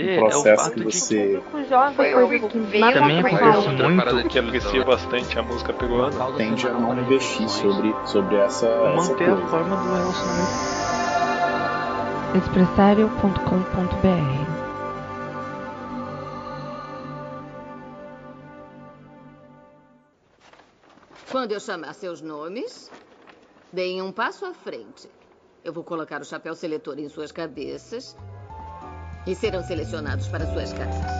O processo é o que você que também acontece muito que aprecia bastante a música peruana. Tende a não investir sobre, sobre essa manter essa a forma do relacionamento. Expressario.com.br Quando eu chamar seus nomes, deem um passo à frente. Eu vou colocar o chapéu seletor em suas cabeças e serão selecionados para suas casas.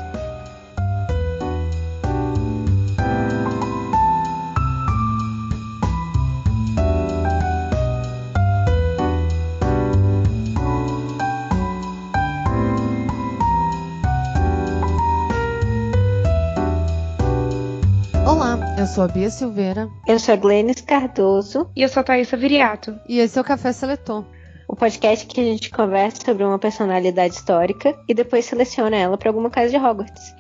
Olá, eu sou a Bia Silveira. Eu sou a Glennis Cardoso. E eu sou a Thaisa Viriato. E esse é o Café Seletor o podcast que a gente conversa sobre uma personalidade histórica e depois seleciona ela para alguma casa de Hogwarts.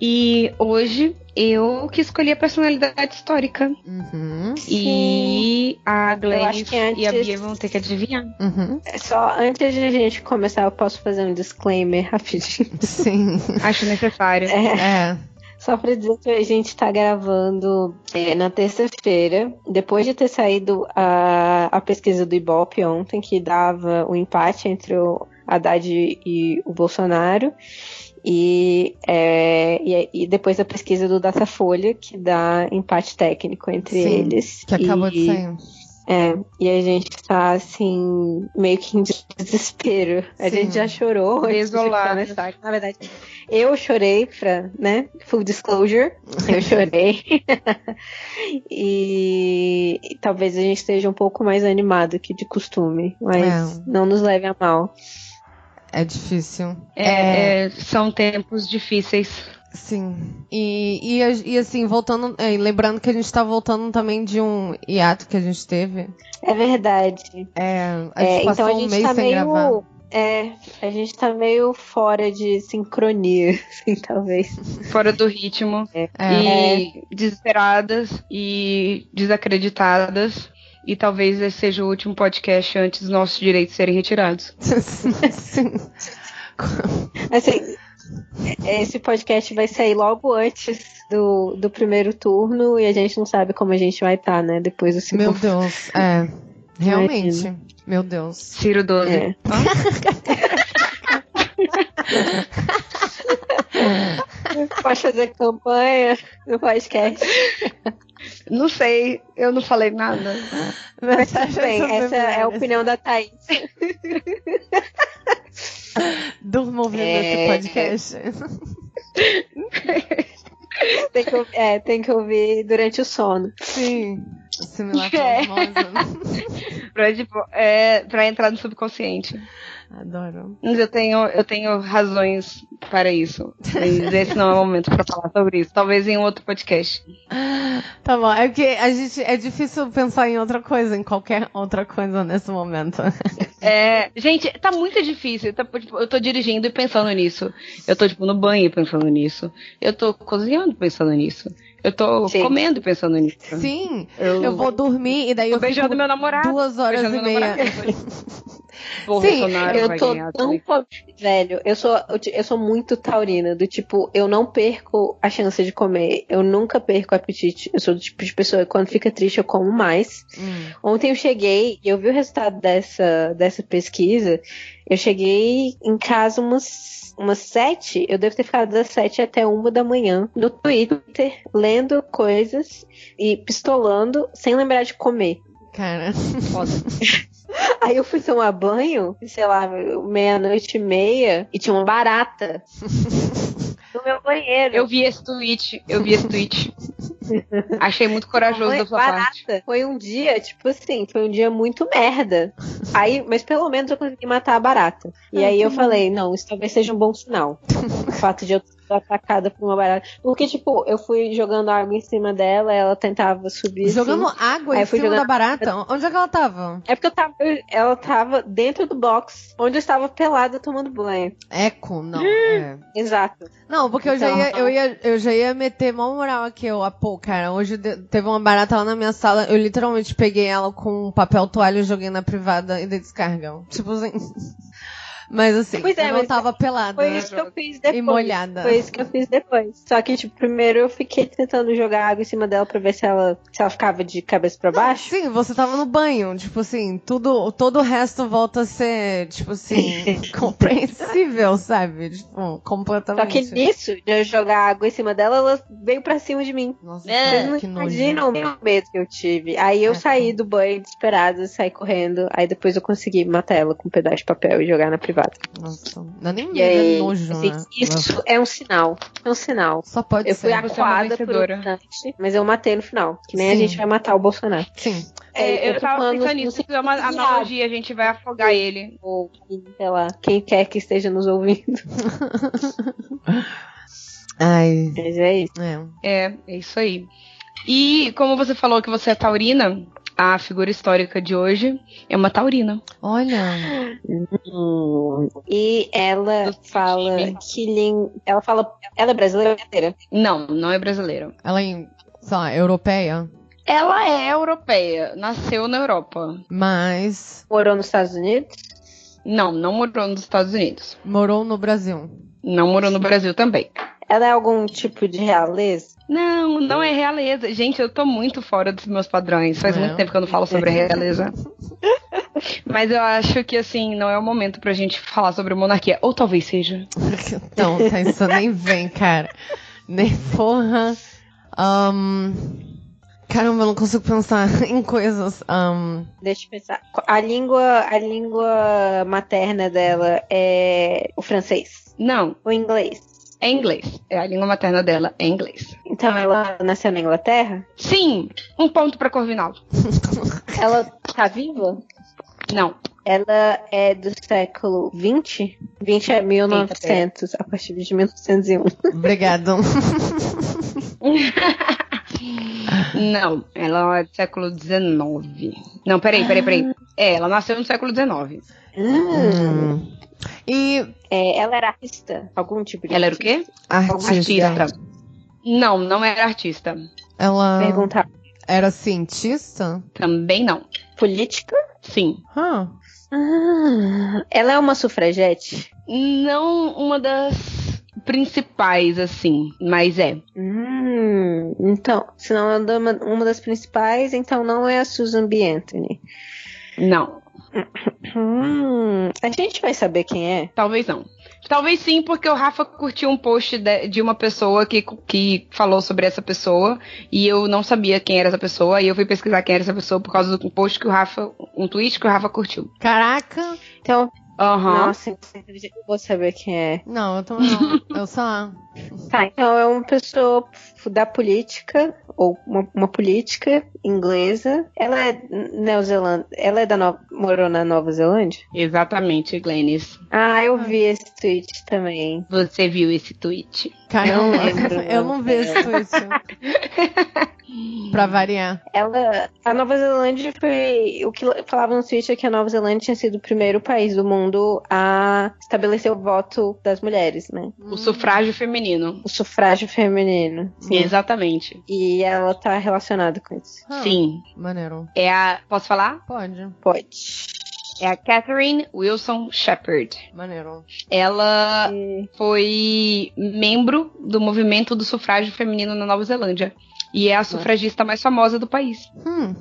E hoje eu que escolhi a personalidade histórica. Uhum. E a Glenn antes... e a Bia vão ter que adivinhar. Uhum. Só antes de a gente começar, eu posso fazer um disclaimer rapidinho. Sim. Acho necessário. É. é. Só pra dizer que a gente tá gravando é, na terça-feira, depois de ter saído a, a pesquisa do Ibope ontem, que dava o empate entre o Haddad e o Bolsonaro. E, é, e, e, depois a pesquisa do Datafolha, que dá empate técnico entre Sim, eles. Que acabou e, de sair. É, e a gente tá assim, meio que em desespero. A Sim. gente já chorou antes de. Na verdade, eu chorei pra, né? Full disclosure. Eu chorei. e, e talvez a gente esteja um pouco mais animado que de costume. Mas É. não nos leve a mal. É difícil. É, é, são tempos difíceis. Sim. E, e, e assim, voltando. é, lembrando que a gente tá voltando também de um hiato que a gente teve. É verdade. É, a gente É, passou então a um gente mês tá sem meio. gravar. É, a gente tá meio fora de sincronia, assim, talvez. Fora do ritmo. É. E desesperadas e desacreditadas. E talvez esse seja o último podcast antes dos nossos direitos serem retirados. Sim. Assim, esse podcast vai sair logo antes do, do primeiro turno e a gente não sabe como a gente vai estar, né? Depois do segundo. Meu Deus. É. Realmente. Imagina. Meu Deus. Ciro 12. É. Pode fazer campanha no podcast. Não sei, eu não falei nada. Mas tudo bem, essa é a opinião da Thaís. Durma ouvindo É. esse podcast. Tem que, ouvir- é, tem que ouvir durante o sono. Sim. Similar É. pra, tipo, é, pra entrar no subconsciente. Adoro. Mas eu tenho, eu tenho razões para isso. Mas esse não é o momento pra falar sobre isso. Talvez em outro podcast. Tá bom. É porque a gente é difícil pensar em outra coisa, em qualquer outra coisa nesse momento. É, gente, tá muito difícil. Tá, tipo, eu tô dirigindo e pensando nisso. Eu tô, tipo, no banho pensando nisso. Eu tô cozinhando pensando nisso. Eu tô Sim. comendo pensando nisso. Sim. Eu, Eu vou dormir e daí tô eu beijando fico meu namorado. duas horas beijando e meia. Sim, Eu tô tão. Velho, eu sou, eu sou muito taurina, do tipo, eu não perco a chance de comer. Eu nunca perco o apetite. Eu sou do tipo de pessoa que quando fica triste eu como mais. Hum. Ontem eu cheguei e eu vi o resultado dessa, dessa pesquisa. Eu cheguei em casa umas, umas sete. Eu devo ter ficado das sete até uma da manhã no Twitter, lendo coisas e pistolando sem lembrar de comer. Cara. Aí eu fui tomar banho, sei lá, meia-noite e meia, e tinha uma barata no meu banheiro. Eu vi esse tweet, eu vi esse tweet. Achei muito corajoso Foi da sua barata. parte. Foi um dia, tipo assim, foi um dia muito merda. Aí, mas pelo menos eu consegui matar a barata. E Ah, aí eu falei, não, isso talvez seja um bom sinal. o fato de eu ter sido atacada por uma barata. Porque, tipo, eu fui jogando água em cima dela, ela tentava subir. Jogando assim. água Aí em cima da barata? Onde é que ela tava? É porque eu tava, ela tava dentro do box, onde eu estava pelada tomando banho. Eco, não. É. Exato. Não, porque eu, já Então, ia, eu, ia, eu já ia meter mó moral aqui. Eu, ah, pô, cara, hoje teve uma barata lá na minha sala. Eu literalmente peguei ela com um papel toalha joguei na privada e dei descarga. Tipo assim. Mas assim, Pois é, eu não tava pelada. Foi isso que eu fiz depois. E molhada. Foi isso que eu fiz depois. Só que, tipo, primeiro eu fiquei tentando jogar água em cima dela pra ver se ela, se ela ficava de cabeça pra baixo. Sim, você tava no banho. Tipo assim, tudo, todo o resto volta a ser, tipo assim, compreensível, sabe? Tipo, completamente. Só que nisso, de eu jogar água em cima dela, ela veio pra cima de mim. Nossa, Vocês não imaginam o medo que eu tive. Aí eu É, saí do banho desesperada, saí correndo. Aí depois eu consegui matar ela com um pedaço de papel e jogar na privada. Nossa, não é nem medo, aí, é nojo, assim, né? isso é um sinal. É um sinal. Só pode Eu ser. fui Você é uma acuada por um vencedora. instante, mas eu matei no final. Que nem a Sim. gente vai matar o Bolsonaro. Sim. É, eu tô tava pensando no nisso, sentido é uma analogia, a gente vai afogar ele. ou sei lá, quem quer que esteja nos ouvindo. Ai. Mas é isso. É. É, é isso aí. E como você falou que você é taurina, a figura histórica de hoje é uma taurina. Olha. Hum, E ela Do fala time. que lin... ela fala, ela é brasileira. Não, não é brasileira. Ela é, sei lá, europeia, Ela é europeia, nasceu na Europa. mas Morou nos Estados Unidos. Não, não morou nos Estados Unidos. morou no Brasil. Não morou no Brasil também. Ela é algum tipo de realeza? Não, não é realeza. Gente, eu tô muito fora dos meus padrões. Faz É. muito tempo que eu não falo sobre realeza. Mas eu acho que, assim, não é o momento pra gente falar sobre monarquia. Ou talvez seja. Então, tá, isso nem vem, cara. Nem porra. Ahn, caramba, eu não consigo pensar em coisas. Ahn, Deixa eu pensar. A língua, a língua materna dela é o francês. Não, O inglês. É inglês. É a língua materna dela, é inglês. Então ela nasceu na Inglaterra? Sim, um ponto pra Corvinal. Ela tá viva? Não. Ela é do século 20? 20 é 1900, a partir de 1901. obrigado. Não, ela é do século XIX. Não, peraí, peraí, peraí. É, ela nasceu no século XIX. Hum. E É, ela era artista? Algum tipo de Ela era o quê? artista. Artista. Não, não era artista. Ela Perguntar. era cientista? Também não. Política? Sim. Hã? Ah, ela é uma sufragete? Não uma das principais, assim, mas é. Hum, então, se não é uma, uma das principais, então não é a Susan B. Anthony. Não, Hum, a gente vai saber quem é? talvez não. Talvez sim, porque o Rafa curtiu um post de, de uma pessoa que, que falou sobre essa pessoa e eu não sabia quem era essa pessoa e eu fui pesquisar quem era essa pessoa por causa do post que o Rafa, um tweet que o Rafa curtiu. Caraca! Então, Aham. nossa, eu vou saber quem é. Não, eu também não. Eu lá. Tá, então é uma pessoa da política, ou uma, uma política inglesa. Ela é neozelanda. Ela é da Nova, morou na Nova Zelândia? Exatamente, Glennis. Ah, eu vi esse tweet também. Você viu esse tweet? Caramba, Não lembro, eu não não. vi esse tweet. pra variar. Ela, a Nova Zelândia foi o que falava no tweet é que a Nova Zelândia tinha sido o primeiro país do mundo a estabelecer o voto das mulheres, né? O sufrágio feminino. O sufrágio feminino. Sim. Exatamente. E ela tá relacionada com isso. Ah, Sim. Maneiro. É a. Posso falar? Pode. Pode. É a Catherine Wilson Shepard. Maneiro. Ela E- foi membro do movimento do sufrágio feminino na Nova Zelândia. E é a sufragista mais famosa do país. Hum.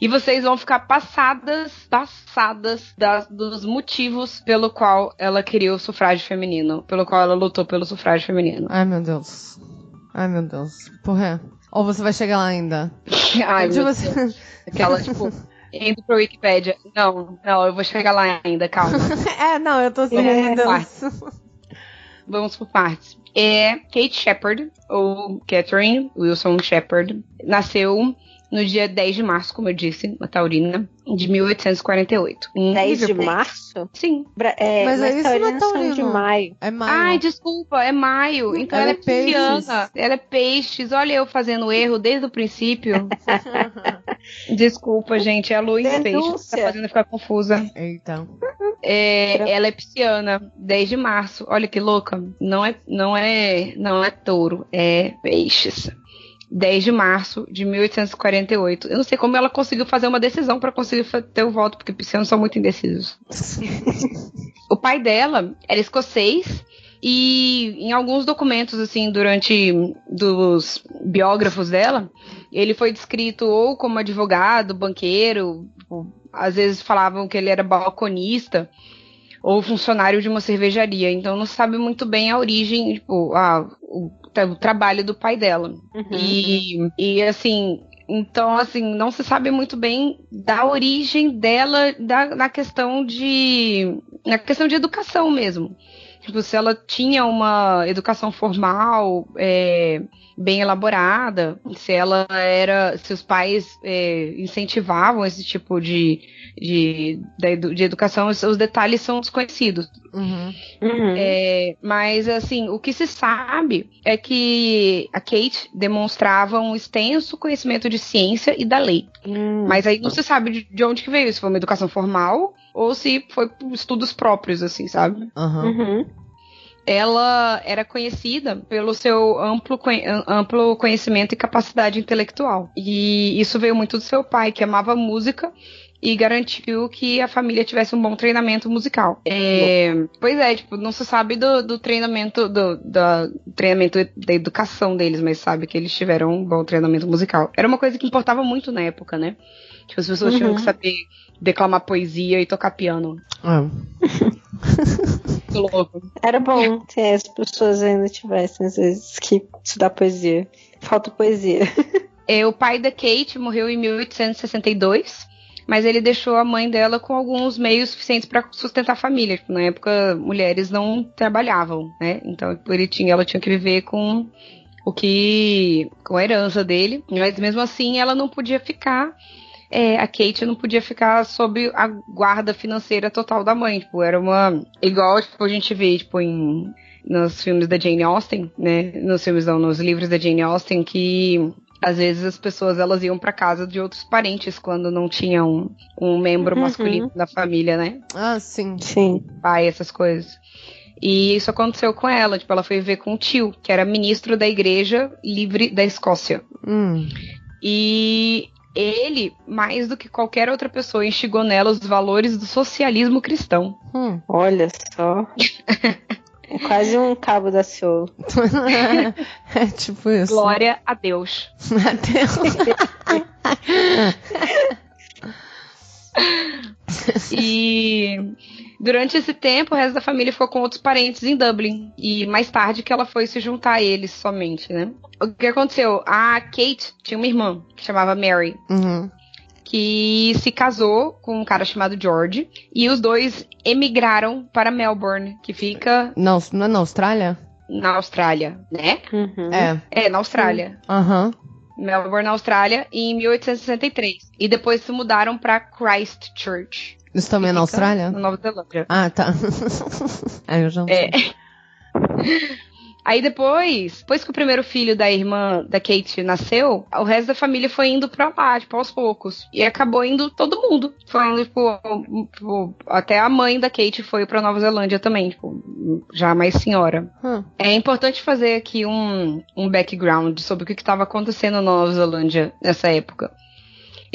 E vocês vão ficar passadas, passadas das- dos motivos pelo qual ela queria o sufrágio feminino, pelo qual ela lutou pelo sufrágio feminino. Ai, meu Deus. Ai, meu Deus. Porra. Ou você vai chegar lá ainda? Ai, Tipo meu assim- Deus. Aquela, tipo, indo pra Wikipédia. Não, não, eu vou chegar lá ainda, calma. é, não, eu tô assim, É. Vamos por partes. É Kate Shepard, ou Catherine Wilson Shepard, nasceu no dia 10 de março, como eu disse, uma taurina, de 1848. 10 de março? Sim. Bra é, Mas mas é isso não é são taurino. de maio. É maio. Ai, desculpa, é maio. Então Ela ela, é é peixes. pisciana. Ela é peixes. Olha eu fazendo erro desde o princípio. Desculpa, gente. É a lua em peixes. Tá fazendo ficar confusa. Eita. É, ela é pisciana, 10 de março. Olha que louca. Não é, não é, não é touro, é peixes. 10 de março de 1848. Eu não sei como ela conseguiu fazer uma decisão para conseguir ter o voto, porque piscianos são muito indecisos. o pai dela era escocês e em alguns documentos assim durante dos biógrafos dela, ele foi descrito ou como advogado, banqueiro, às vezes falavam que ele era balconista ou funcionário de uma cervejaria. Então não se sabe muito bem a origem, tipo, a, o, o trabalho do pai dela. E, e assim, então assim, não se sabe muito bem da origem dela da, na questão de na questão de educação mesmo. Tipo, se ela tinha uma educação formal é, bem elaborada, se ela era, se os pais é, incentivavam esse tipo de, de, de educação, os, detalhes são desconhecidos. Uhum. Uhum. É, mas assim, o que se sabe é que a Kate demonstrava um extenso conhecimento de ciência e da lei. Hum. Mas aí não se sabe de, de onde que veio, se foi uma educação formal ou se foi por estudos próprios, assim, sabe? Aham. Uhum. Ela era conhecida pelo seu amplo, amplo conhecimento e capacidade intelectual. E isso veio muito do seu pai, que amava música e garantiu que a família tivesse um bom treinamento musical. É, pois é, tipo, não se sabe do, do treinamento do, da- treinamento da educação deles, mas sabe que eles tiveram um bom treinamento musical. Era uma coisa que importava muito na época, né? Tipo, as pessoas tinham Uhum. que saber declamar poesia e tocar piano. Ah. Que louco. Era bom se as pessoas ainda tivessem, às vezes, que estudar poesia. Falta poesia. É, o pai da Kate morreu em 1862, mas ele deixou a mãe dela com alguns meios suficientes para sustentar a família. Tipo, na época, mulheres não trabalhavam, né? Então ele tinha, ela tinha que viver com o que. com a herança dele. Mas mesmo assim, ela não podia ficar. É, a Kate não podia ficar sob a guarda financeira total da mãe. Tipo, era uma. Igual tipo, a gente vê, tipo, em. Nos filmes da Jane Austen, né? Nos filmes não, nos livros da Jane Austen, que às vezes as pessoas elas iam para casa de outros parentes quando não tinham um membro Uhum. masculino da família, né? Ah, sim. Sim. Pai, essas coisas. E isso aconteceu com ela, tipo, ela foi ver com o tio, que era ministro da Igreja Livre da Escócia. Hum. E ele, mais do que qualquer outra pessoa, instigou nela os valores do socialismo cristão. Hum. Olha só. É quase um cabo da Ciolo. é tipo isso. Glória a Deus. E durante esse tempo, o resto da família ficou com outros parentes em Dublin. E mais tarde que ela foi se juntar a eles somente, né? O que aconteceu? A Kate tinha uma irmã que chamava Mary, Uhum. que se casou com um cara chamado George. E os dois emigraram para Melbourne, que fica Não, não é na Austrália? na Austrália, né? Uhum. É. É, na Austrália. Aham. Melbourne, na Austrália, em 1863. E depois se mudaram para Christchurch. Isso também é na Fica Austrália? Na Nova Zelândia. Ah, tá. Aí eu já não É. sei. Aí depois, depois que o primeiro filho da irmã da Kate nasceu, o resto da família foi indo pra lá, tipo, aos poucos. E acabou indo todo mundo. Foi indo, tipo, tipo, até a mãe da Kate foi pra Nova Zelândia também, tipo, já mais senhora. Hum. É importante fazer aqui um, um background sobre o que estava acontecendo na Nova Zelândia nessa época.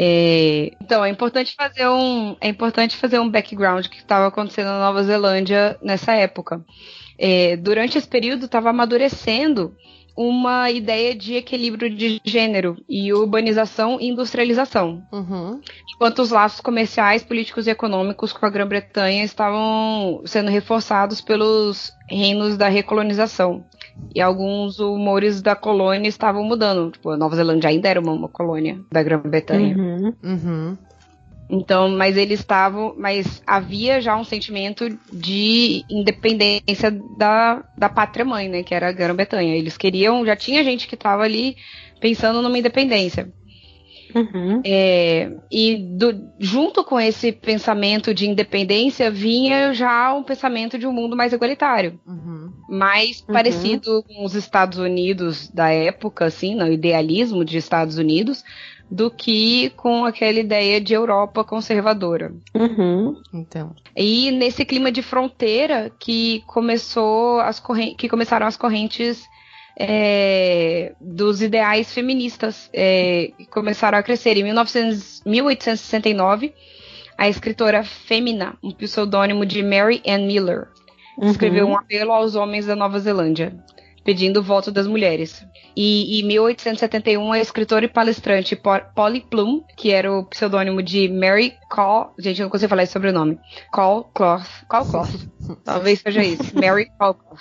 É, então, é importante fazer um, é importante fazer um background que estava acontecendo na Nova Zelândia nessa época. É, durante esse período, estava amadurecendo uma ideia de equilíbrio de gênero e urbanização e industrialização. Uhum. Enquanto os laços comerciais, políticos e econômicos com a Grã-Bretanha estavam sendo reforçados pelos reinos da recolonização. E alguns humores da colônia estavam mudando. Tipo, a Nova Zelândia ainda era uma, uma colônia da Grã-Bretanha. Uhum. Uhum. Então, mas eles estavam, mas havia já um sentimento de independência da, da pátria mãe, né, que era a Grã-Bretanha. Eles queriam, já tinha gente que estava ali pensando numa independência. Uhum. É, e do, junto com esse pensamento de independência vinha já um pensamento de um mundo mais igualitário, Uhum. mais Uhum. parecido com os Estados Unidos da época, assim, no idealismo de Estados Unidos, do que com aquela ideia de Europa conservadora. Uhum. Então. E nesse clima de fronteira que começou as que começaram as correntes é, dos ideais feministas é, que começaram a crescer. Em 1900, 1869, a escritora Femina, um pseudônimo de Mary Ann Miller, escreveu um apelo aos homens da Nova Zelândia, pedindo o voto das mulheres. E em 1871, a escritora e palestrante Po- Polly Plum, que era o pseudônimo de Mary Call, gente, eu não consigo falar esse sobrenome, Call Cloth, Call Cloth, talvez seja isso, Mary Call Cloth,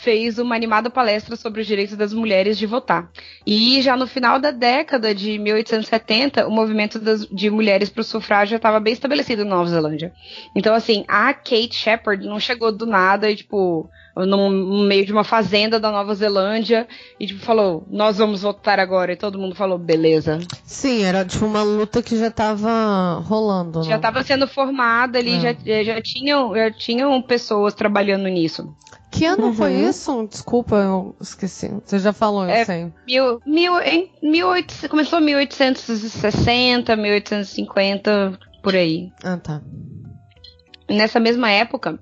fez uma animada palestra sobre os direitos das mulheres de votar. E já no final da década de 1870, o movimento das- de mulheres para o sufrágio já estava bem estabelecido na Nova Zelândia. Então, assim, a Kate Shepard não chegou do nada e, tipo, no meio de uma fazenda da Nova Zelândia e, tipo, falou, nós vamos votar agora. E todo mundo falou, beleza. Sim, era tipo uma luta que já tava rolando, Já né? estava sendo formada ali, É. já, já, tinham, já tinham pessoas trabalhando nisso. Que ano Uhum. foi isso? Desculpa, eu esqueci. Você já falou, eu É, sei. Mil, mil, em 1800, começou em 1860, 1850, por aí. Ah, tá. Nessa mesma época,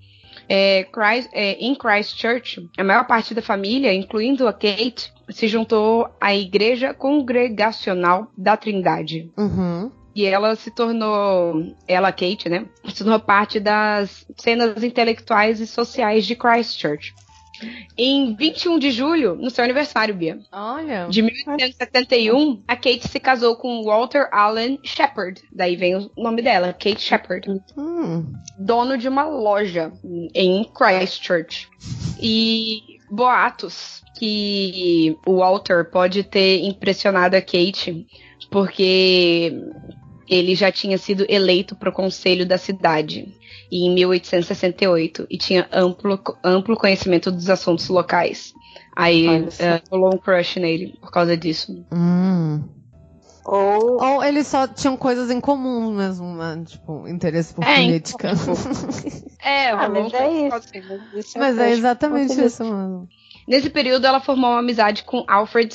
é, Christ- é, em Christchurch, a maior parte da família, incluindo a Kate, se juntou à Igreja Congregacional da Trindade. Uhum. E ela se tornou, ela, Kate, né? Se tornou parte das cenas intelectuais e sociais de Christchurch. Em 21 de julho, no seu aniversário, Bia, Olha. de 1871, a Kate se casou com Walter Allen Shepard. Daí vem o nome dela, Kate Shepard Hum. dono de uma loja em Christchurch. E boatos que o Walter pode ter impressionado a Kate porque ele já tinha sido eleito para o conselho da cidade em 1868 e tinha amplo, amplo conhecimento dos assuntos locais. Aí eh, rolou um crush nele por causa disso. Hum. Ou Ou eles só tinham coisas em comum mesmo, né? Tipo, interesse por É, política. É, Ah, rolou mas um é isso. Mas é exatamente isso mesmo. Nesse período, ela formou uma amizade com Alfred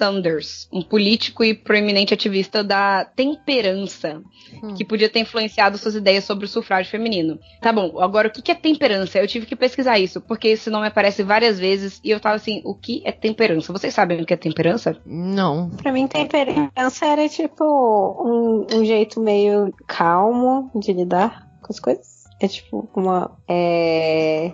Sanders, um político e proeminente ativista da temperança, Hum. que podia ter influenciado suas ideias sobre o sufrágio feminino. Tá bom, agora o que é temperança? Eu tive que pesquisar isso, porque esse nome aparece várias vezes e eu tava assim, o que é temperança? Vocês sabem o que é temperança? Não. Pra mim, temperança era tipo um, um jeito meio calmo de lidar com as coisas. É tipo uma. É,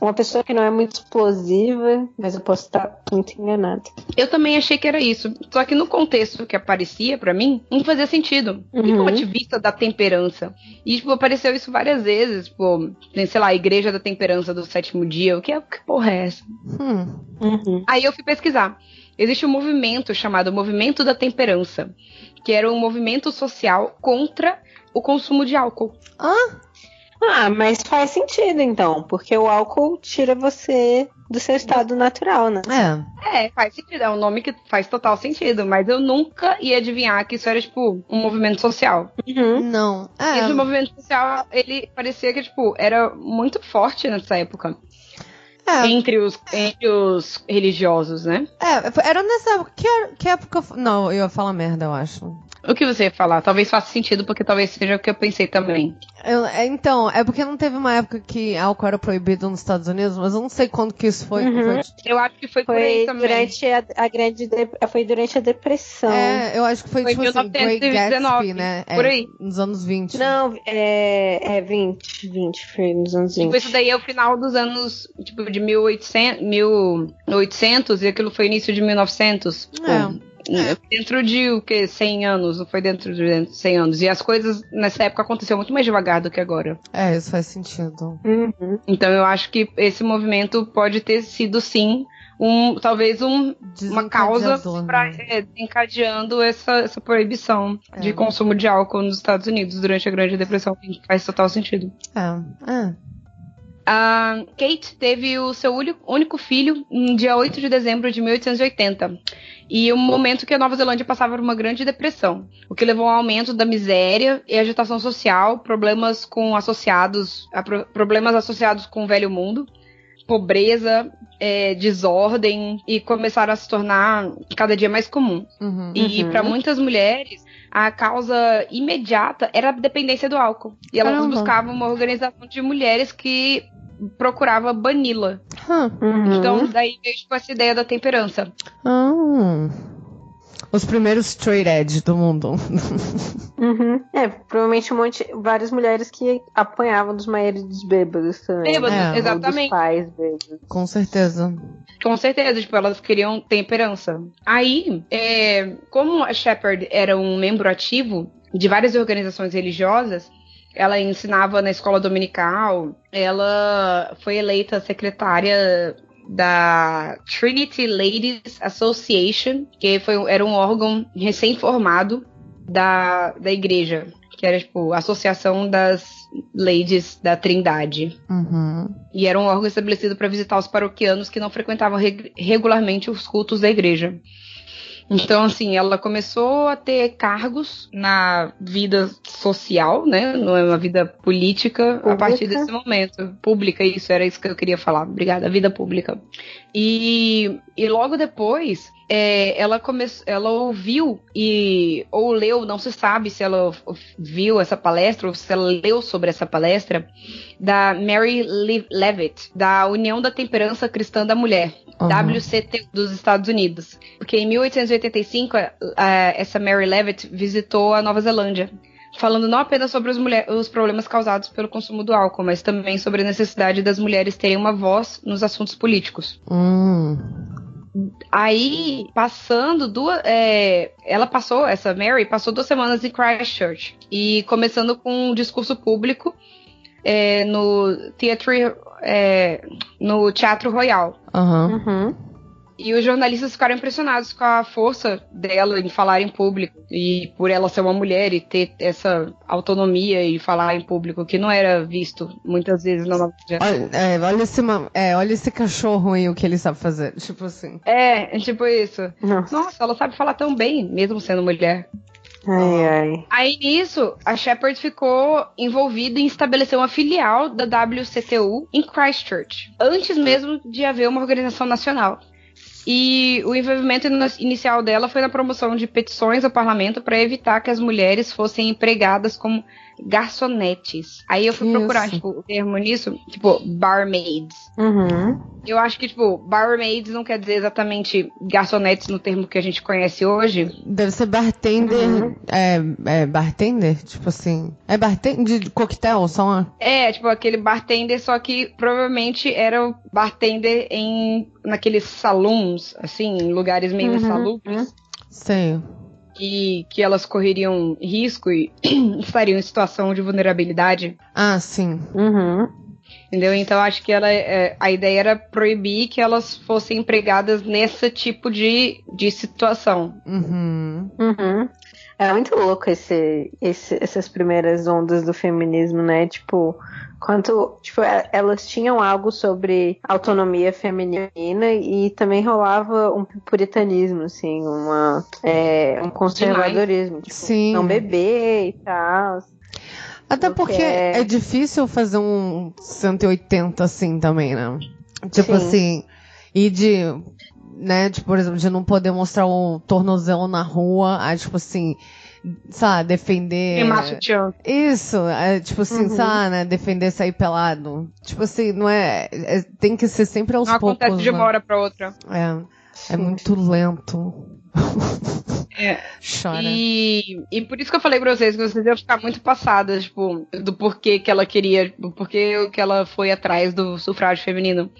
uma pessoa que não é muito explosiva, mas eu posso estar muito enganada. Eu também achei que era isso, só que no contexto que aparecia pra mim, não fazia sentido. O que que é um Uhum. ativista da temperança? E, tipo, apareceu isso várias vezes, tipo, tem, sei lá, a Igreja da Temperança do Sétimo Dia, o que, é, que porra é essa? Hum. Uhum. Aí eu fui pesquisar. Existe um movimento chamado Movimento da Temperança, que era um movimento social contra o consumo de álcool. Ah, mas faz sentido então, porque o álcool tira você do seu estado natural, né? É. É, faz sentido, é um nome que faz total sentido, mas eu nunca ia adivinhar que isso era, tipo, um movimento social. Uhum. Não. É. Esse movimento social, ele parecia que, tipo, era muito forte nessa época. É, Entre, os, entre os religiosos, né? é, era nessa época. Que, que época. Não, eu ia falar merda, eu acho. O que você ia falar? Talvez faça sentido, porque talvez seja o que eu pensei também. Eu- é, então, é porque não teve uma época que álcool era proibido nos Estados Unidos, mas eu não sei quando que isso foi. Uhum. foi- Eu acho que foi, por Foi também. durante a, a grande de- foi durante a depressão. É, eu acho que foi, Foi tipo assim, Great 1919, Gatsby, né? por É, aí. Nos anos 20. Não, é, é 20, 20, foi nos anos 20. Tipo, isso daí é o final dos anos, tipo, de 1800, 1800 e aquilo foi início de 1900. Tipo, É. Dentro de o que? 100 anos, não foi dentro de 100 anos. E as coisas nessa época aconteceram muito mais devagar do que agora. É, isso faz sentido. Uhum. Então eu acho que esse movimento pode ter sido sim um talvez um, uma causa Desencadeador, para né? é, encadeando essa, essa proibição É. de consumo de álcool nos Estados Unidos durante a Grande Depressão, que faz total sentido. É, é. A Kate teve o seu único filho no dia 8 de dezembro de 1880. E o momento que a Nova Zelândia passava por uma grande depressão, o que levou ao aumento da miséria e agitação social, problemas com associados, a pro- problemas associados com o velho mundo, pobreza, é, desordem e começaram a se tornar cada dia mais comum. Uhum. E Uhum. para muitas mulheres, a causa imediata era a dependência do álcool. E elas Caramba. buscavam uma organização de mulheres que procurava bani-la. Hum. Então, daí veio tipo, essa ideia da temperança. Ah. Os primeiros straight edge do mundo. Uhum. É, provavelmente um monte, várias mulheres que apanhavam dos maridos bêbados também. Bêbados, É, ou Ou dos exatamente. pais bêbados. Com certeza. Com certeza, tipo, elas queriam temperança. Aí, é, como a Shepard era um membro ativo de várias organizações religiosas, ela ensinava na escola dominical, ela foi eleita secretária da Trinity Ladies Association, que foi, era um órgão recém-formado da, da igreja, que era tipo a Associação das Ladies da Trindade. Uhum. E era um órgão estabelecido para visitar os paroquianos que não frequentavam reg- regularmente os cultos da igreja. Então, assim, ela começou a ter cargos na vida social, né? Na vida política, a Pública. partir desse momento. Pública, isso, era isso que eu queria falar. Obrigada, vida pública. E, e logo depois, é, ela começou, ela ouviu e ou leu, não se sabe se ela viu essa palestra ou se ela leu sobre essa palestra da Mary Le- Levitt, da União da Temperança Cristã da Mulher, Uhum. WCT dos Estados Unidos. Porque em 1885, a- a- essa Mary Levitt visitou a Nova Zelândia. Falando não apenas sobre os, mulher- os problemas causados pelo consumo do álcool, mas também sobre a necessidade das mulheres terem uma voz nos assuntos políticos. Hum. Aí, passando duas. é, ela passou, essa Mary, passou duas semanas em Christchurch. E começando com um discurso público é, no Theatre. é, no Teatro Royal. Aham. Uhum. E os jornalistas ficaram impressionados com a força dela em falar em público. E por ela ser uma mulher e ter essa autonomia e falar em público, que não era visto muitas vezes na Nova Zelândia. Olha, é, olha, esse, é, olha esse cachorro aí, o que ele sabe fazer. Tipo assim. É, tipo isso. Nossa. Nossa, ela sabe falar tão bem, mesmo sendo mulher. Ai, ai. Aí nisso, a Shepard ficou envolvida em estabelecer uma filial da WCTU em Christchurch, antes mesmo de haver uma organização nacional. E o envolvimento inicial dela foi na promoção de petições ao parlamento para evitar que as mulheres fossem empregadas como garçonetes. Aí eu fui Que procurar isso? tipo, o termo nisso, tipo barmaids. Uhum. Eu acho que, tipo, barmaids não quer dizer exatamente garçonetes no termo que a gente conhece hoje, Deve ser bartender. Uhum. É, é bartender? Tipo assim. É bartender de coquetel, só uma. É, tipo, aquele bartender, só que provavelmente era o bartender em naqueles salões, assim, em lugares meio Uhum, insalubres, Sei. E que elas correriam risco e estariam em situação de vulnerabilidade. Ah, sim. Uhum. Entendeu? Então acho que ela, é, a ideia era proibir que elas fossem empregadas nesse tipo de, de situação. Uhum. Uhum. É muito louco esse, esse- essas primeiras ondas do feminismo, né? Tipo, quanto. Tipo, é- elas tinham algo sobre autonomia feminina e também rolava um puritanismo, assim, uma, é, um conservadorismo. Tipo, Sim. não beber e tal. Até Porque porque é- é difícil fazer um 180 assim também, né? Tipo Sim. assim, e de, né, de, por exemplo, de não poder mostrar o tornozelo na rua, aí, tipo assim, sabe, defender. Queimar sutiã. Isso, é, tipo assim, Uhum. sabe, né, defender sair pelado. Tipo assim, não é, é- Tem que ser sempre aos Não poucos. acontece de né? uma hora pra outra. É, é muito lento. É. Chora. E, e por isso que eu falei pra vocês que vocês iam ficar muito passadas, tipo, do porquê que ela queria, do porquê que ela foi atrás do sufrágio feminino.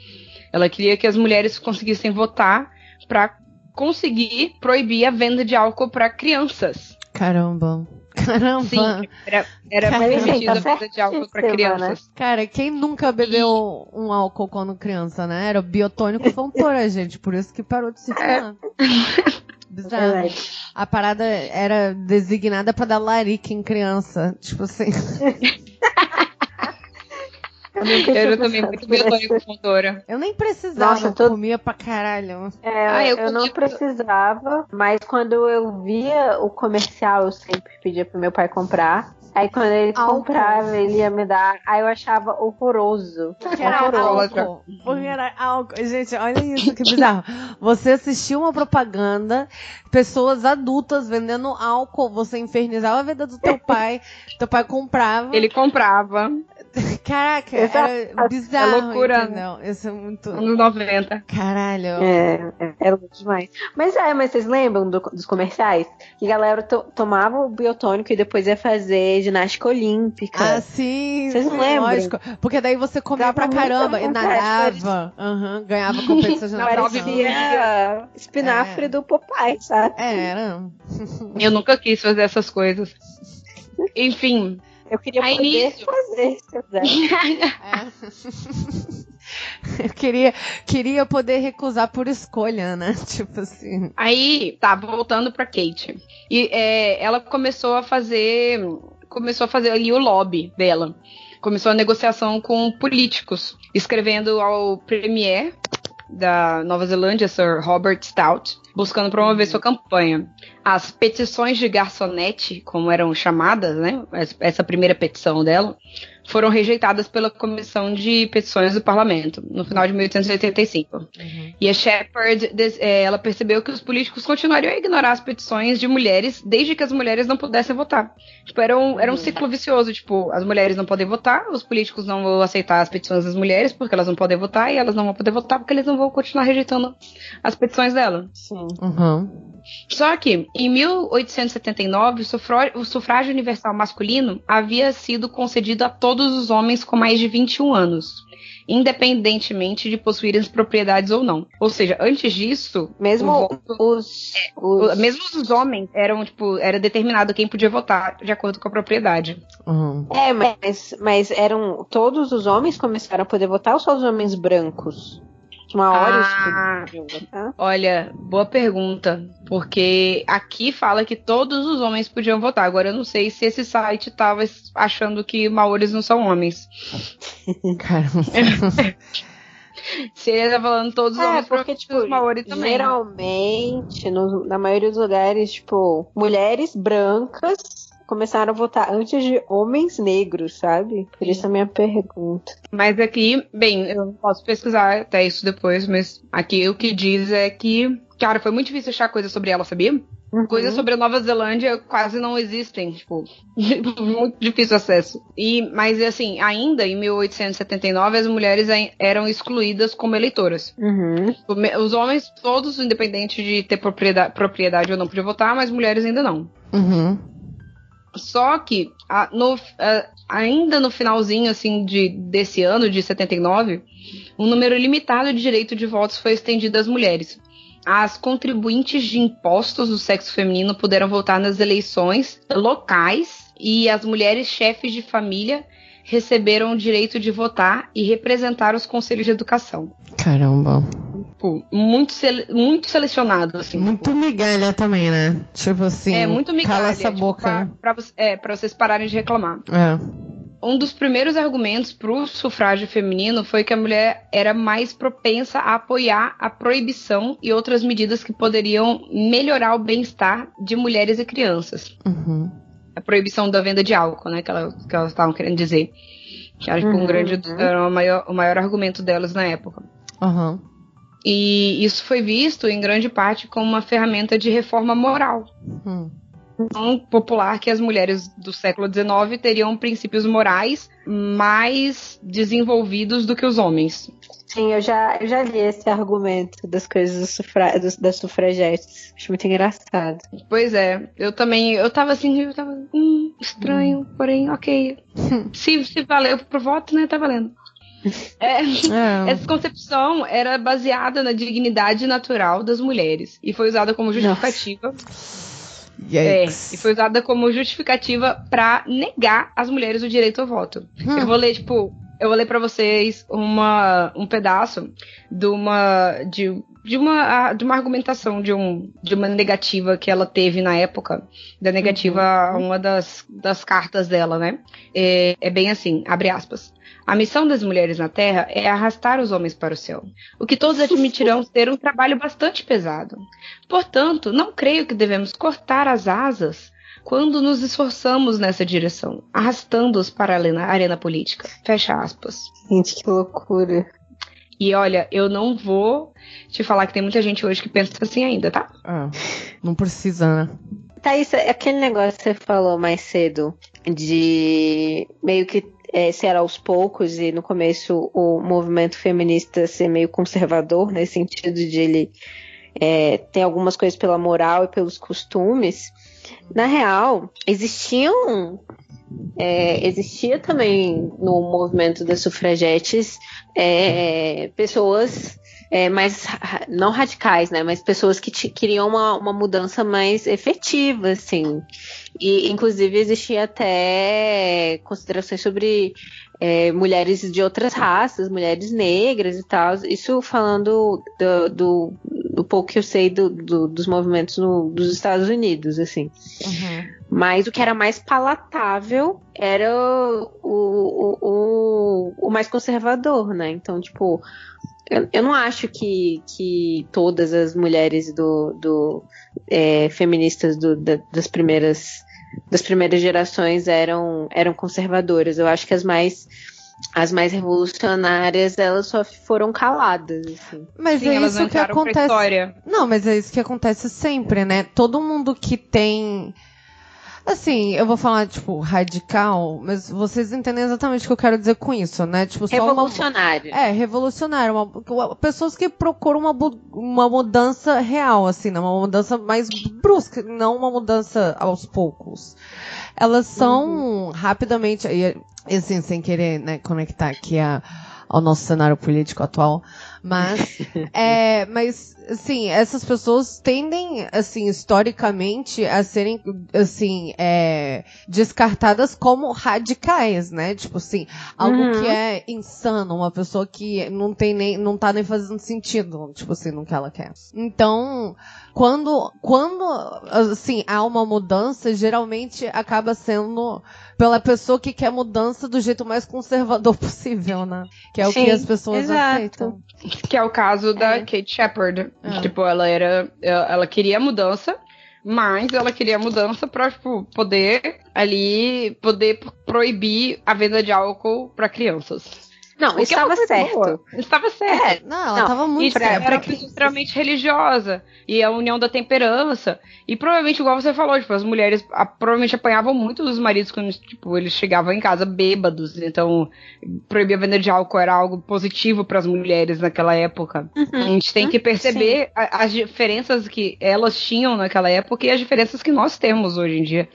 Ela queria que as mulheres conseguissem votar pra conseguir proibir a venda de álcool pra crianças. Caramba. Caramba. Sim, era, era permitida tá a venda de álcool pra certíssima, crianças. Cara, quem nunca bebeu um álcool quando criança, né? Era o biotônico fontora, gente. Por isso que parou de circular. Bizarro. Verdade. A parada era designada pra dar larica em criança. Tipo assim. Eu Eu também muito esse- biotônico fontora. Eu nem precisava, Nossa, eu todo- comia pra caralho. É, Ah, eu eu, não comia- precisava, mas quando eu via o comercial, eu sempre pedia pro meu pai comprar. Aí quando ele Álcool. comprava, ele ia me dar. Aí eu achava horroroso. Porque era Horroroso. álcool. Porque era álcool. Gente, olha isso que bizarro. Você assistiu uma propaganda, pessoas adultas vendendo álcool, você infernizava a vida do teu pai, teu pai comprava. Ele comprava Caraca, era bizarro, É loucura, né? entendeu? Isso é muito... nos 90. Caralho. É, é, é louco demais. Mas é, mas vocês lembram do- dos comerciais? Que a galera to- tomava o biotônico e depois ia fazer ginástica olímpica. Ah, sim, Vocês sim, lembram? lógico. Porque daí você comia Dava pra caramba e nadava. Aham, ganhava competição de Não, natação. parecia espinafre É. do Popeye, sabe? É, Era. Eu nunca quis fazer essas coisas. Enfim, Eu queria poder início. fazer, se eu. É. Eu queria, queria poder recusar por escolha, né? Tipo assim. Aí, tá, voltando pra Kate. E é, ela começou a fazer. Começou a fazer ali o lobby dela. Começou a negociação com políticos, escrevendo ao premier da Nova Zelândia, Sir Robert Stout, buscando promover sua campanha. As petições de garçonete, como eram chamadas, né? Essa primeira petição dela, foram rejeitadas pela Comissão de Petições do Parlamento, no final de 1885. E a Shepard, eh, ela percebeu que os políticos continuariam a ignorar as petições de mulheres desde que as mulheres não pudessem votar. Tipo, era um, era um ciclo vicioso, tipo, as mulheres não podem votar, os políticos não vão aceitar as petições das mulheres porque elas não podem votar, e elas não vão poder votar porque eles não vão continuar rejeitando as petições dela. Sim. Uhum. Só que, em 1879, o sufrágio universal masculino havia sido concedido a todos os homens com mais de 21 anos, independentemente de possuírem as propriedades ou não. Ou seja, antes disso, Mesmo voto- os, o- os- mesmo os homens eram, tipo, era determinado quem podia votar de acordo com a propriedade. Uhum. É, mas, mas eram. Todos os homens começaram a poder votar ou só os homens brancos? Uma hora Ah. podiam votar? Olha, boa pergunta. Porque aqui fala que todos os homens podiam votar. Agora eu não sei se esse site tava achando que maores não são homens. Caramba. Se ele tá falando todos os É, homens, porque, tipo, os maori também. geralmente, no- na maioria dos lugares, tipo, mulheres brancas começaram a votar antes de homens negros, sabe? Por isso a minha pergunta. Mas aqui, bem, eu posso pesquisar até isso depois, mas aqui o que diz é que, cara, foi muito difícil achar coisa sobre ela, sabia? Uhum. Coisas sobre a Nova Zelândia quase não existem, tipo, muito difícil acesso. E, mas assim, ainda em 1879 as mulheres eram excluídas como eleitoras. Uhum. Os homens, todos, independente de ter propriedade, propriedade ou não, podiam votar, mas mulheres ainda não. Uhum. Só que a- no- a- ainda no finalzinho assim de, desse ano, de 79, um número limitado de direito de votos foi estendido às mulheres. As contribuintes de impostos do sexo feminino puderam votar nas eleições locais e as mulheres chefes de família receberam o direito de votar e representar os conselhos de educação. Caramba. Tipo, muito, sele- muito selecionado, assim. Muito migalha também, né? Tipo assim. É muito migalha. Cala essa tipo, boca. Pra, pra é, pra vocês pararem de reclamar. É. Um dos primeiros argumentos para o sufrágio feminino foi que a mulher era mais propensa a apoiar a proibição e outras medidas que poderiam melhorar o bem-estar de mulheres e crianças. Uhum. A proibição da venda de álcool, né? Que, ela- que elas estavam querendo dizer. Que era tipo, um Uhum. grande. Era o maior, o maior argumento delas na época. Uhum. E isso foi visto, em grande parte, como uma ferramenta de reforma moral. Uhum. tão popular que as mulheres do século XIX teriam princípios morais mais desenvolvidos do que os homens. Sim, eu já, eu já li esse argumento das coisas do sufra- dos- das sufragetes. Acho muito engraçado. Pois é, eu também, eu tava assim, eu tava, hum, estranho, porém, ok. se, se valeu pro voto, né, tá valendo. É, É. essa concepção era baseada na dignidade natural das mulheres e foi usada como justificativa É, e foi usada como justificativa para negar às mulheres o direito ao voto. Hum. Eu vou ler, tipo, eu vou ler para vocês uma, um pedaço de uma, de, de, uma, de uma argumentação, de, um, de uma negativa que ela teve na época, da negativa uhum. a uma das, das cartas dela, né? É, é bem assim, abre aspas. A missão das mulheres na Terra é arrastar os homens para o céu, o que todos admitirão ser um trabalho bastante pesado. Portanto, não creio que devemos cortar as asas quando nos esforçamos nessa direção, arrastando-os para a arena política. Fecha aspas. Gente, que loucura. E olha, eu não vou te falar que tem muita gente hoje que pensa assim ainda, tá? Ah, não precisa, né? Tá, isso, aquele negócio que você falou mais cedo de meio que é, ser aos poucos e no começo o movimento feminista ser meio conservador, nesse sentido de ele é, ter algumas coisas pela moral e pelos costumes. Na real, existiam. É, existia também no movimento das sufragetes é, pessoas é, mais não radicais, né, mas pessoas que queriam uma, uma mudança mais efetiva, assim. E inclusive existia até considerações sobre é, mulheres de outras raças, mulheres negras e tal. Isso falando do, do, do pouco que eu sei do, do, dos movimentos no, dos Estados Unidos, assim. Uhum. Mas o que era mais palatável era o, o, o, o mais conservador, né? Então, tipo, eu, eu não acho que, que todas as mulheres do, do é, feministas do, da, das primeiras das primeiras gerações eram, eram conservadoras. Eu acho que as mais as mais revolucionárias, elas só foram caladas, assim. Mas Sim, é isso que acontece. Não, mas é isso que acontece sempre, né? Todo mundo que tem Assim, eu vou falar, tipo, radical, mas vocês entendem exatamente o que eu quero dizer com isso, né? Tipo, revolucionário. Uma, é, revolucionário. Uma, pessoas que procuram uma, uma mudança real, assim, né? Uma mudança mais brusca, não uma mudança aos poucos. Elas são uhum. rapidamente, e assim, sem querer, né, conectar aqui a, ao nosso cenário político atual, mas, é, mas, assim, essas pessoas tendem, assim, historicamente, a serem, assim, é, descartadas como radicais, né? Tipo assim, algo uhum. que é insano, uma pessoa que não tem nem, não tá nem fazendo sentido, tipo assim, no que ela quer. Então, quando, quando, assim, há uma mudança, geralmente acaba sendo pela pessoa que quer mudança do jeito mais conservador possível, né? Que é o Sim, que as pessoas exato. aceitam. Que é o caso da é. Kate Shepard. É. Tipo, ela era. Ela queria mudança, mas ela queria mudança pra tipo, poder ali. poder proibir a venda de álcool para crianças. Não, Porque estava certo. Boa. Estava certo. É, não, ela estava muito certa. Era uma pessoa extremamente religiosa. E a união da temperança. E provavelmente, igual você falou, tipo, as mulheres a, provavelmente apanhavam muito dos maridos quando, tipo, eles chegavam em casa bêbados. Então, proibir a venda de álcool era algo positivo para as mulheres naquela época. Uhum. A gente tem que perceber a, as diferenças que elas tinham naquela época e as diferenças que nós temos hoje em dia.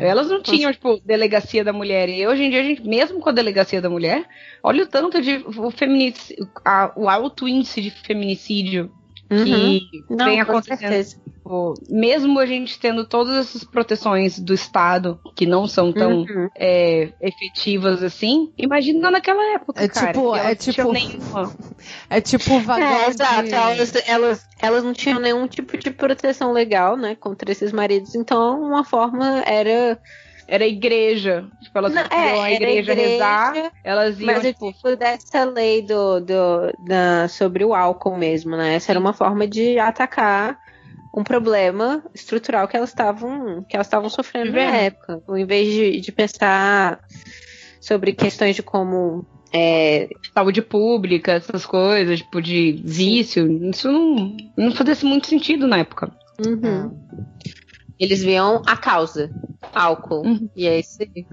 É. Elas não tinham, tipo, delegacia da mulher. E hoje em dia, a gente, mesmo com a delegacia da mulher, olha o tanto de o, a, o alto índice de feminicídio uhum. que não, vem acontecendo. Tipo, mesmo a gente tendo todas essas proteções do Estado, que não são tão uhum. é, efetivas assim, imagina naquela época, é cara. Tipo, é tipo, é tipo vagão é, exato, de... elas, elas, elas não tinham nenhum tipo de proteção legal, né, contra esses maridos, então uma forma era era igreja. Tipo, elas não, é, a igreja, igreja, rezar, elas iam. Mas tipo, tipo dessa lei do, do, da, sobre o álcool mesmo, né? Essa era uma forma de atacar um problema estrutural que elas estavam que elas estavam sofrendo na época. Ao invés de, de pensar sobre questões de como é, saúde pública, essas coisas, tipo de vício, isso não, não fazia muito sentido na época. Uhum. Eles viam a causa, álcool. Uhum. E é isso aí.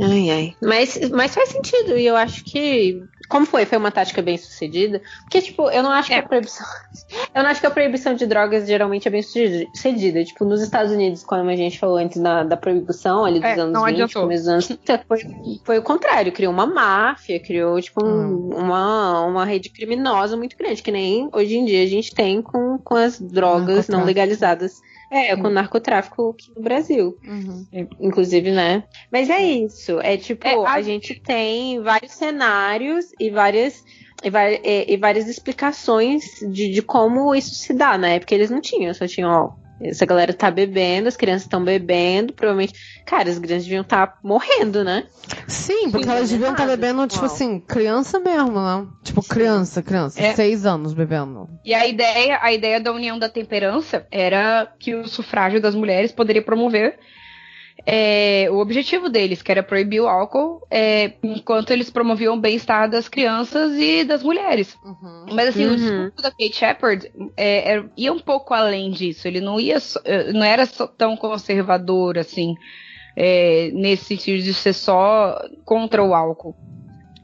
Ai, ai. Mas, mas faz sentido, e eu acho que como foi? Foi uma tática bem sucedida? Porque, tipo, eu não acho é. que a proibição. Eu não acho que a proibição de drogas geralmente é bem sucedida. Tipo, nos Estados Unidos, como a gente falou antes da, da proibição ali dos é, anos 20, começo dos anos 30, foi, foi o contrário. Criou uma máfia, criou, tipo, um, hum. uma, uma rede criminosa muito grande, que nem hoje em dia a gente tem com, com as drogas não, não legalizadas É, com narcotráfico aqui no Brasil. Uhum. Inclusive, né? Mas é isso. É tipo, É, a- a gente tem vários cenários e várias. E, e- e várias explicações de, de como isso se dá, né? Porque eles não tinham, só tinham, ó, essa galera tá bebendo, as crianças estão bebendo, provavelmente. Cara, as crianças deviam estar morrendo, né? Sim, porque Sim, elas deviam estar nada, bebendo, tipo uau. assim, criança mesmo, né? Tipo, criança, criança. É. Seis anos bebendo. E a ideia, a ideia da União da Temperança era que o sufrágio das mulheres poderia promover é, o objetivo deles, que era proibir o álcool, é, enquanto eles promoviam o bem-estar das crianças e das mulheres. Mas assim, o Uhum. discurso da Kate Shepard é, é- ia um pouco além disso. Ele não ia, eh, não era tão conservador assim, é, nesse sentido de ser só contra o álcool.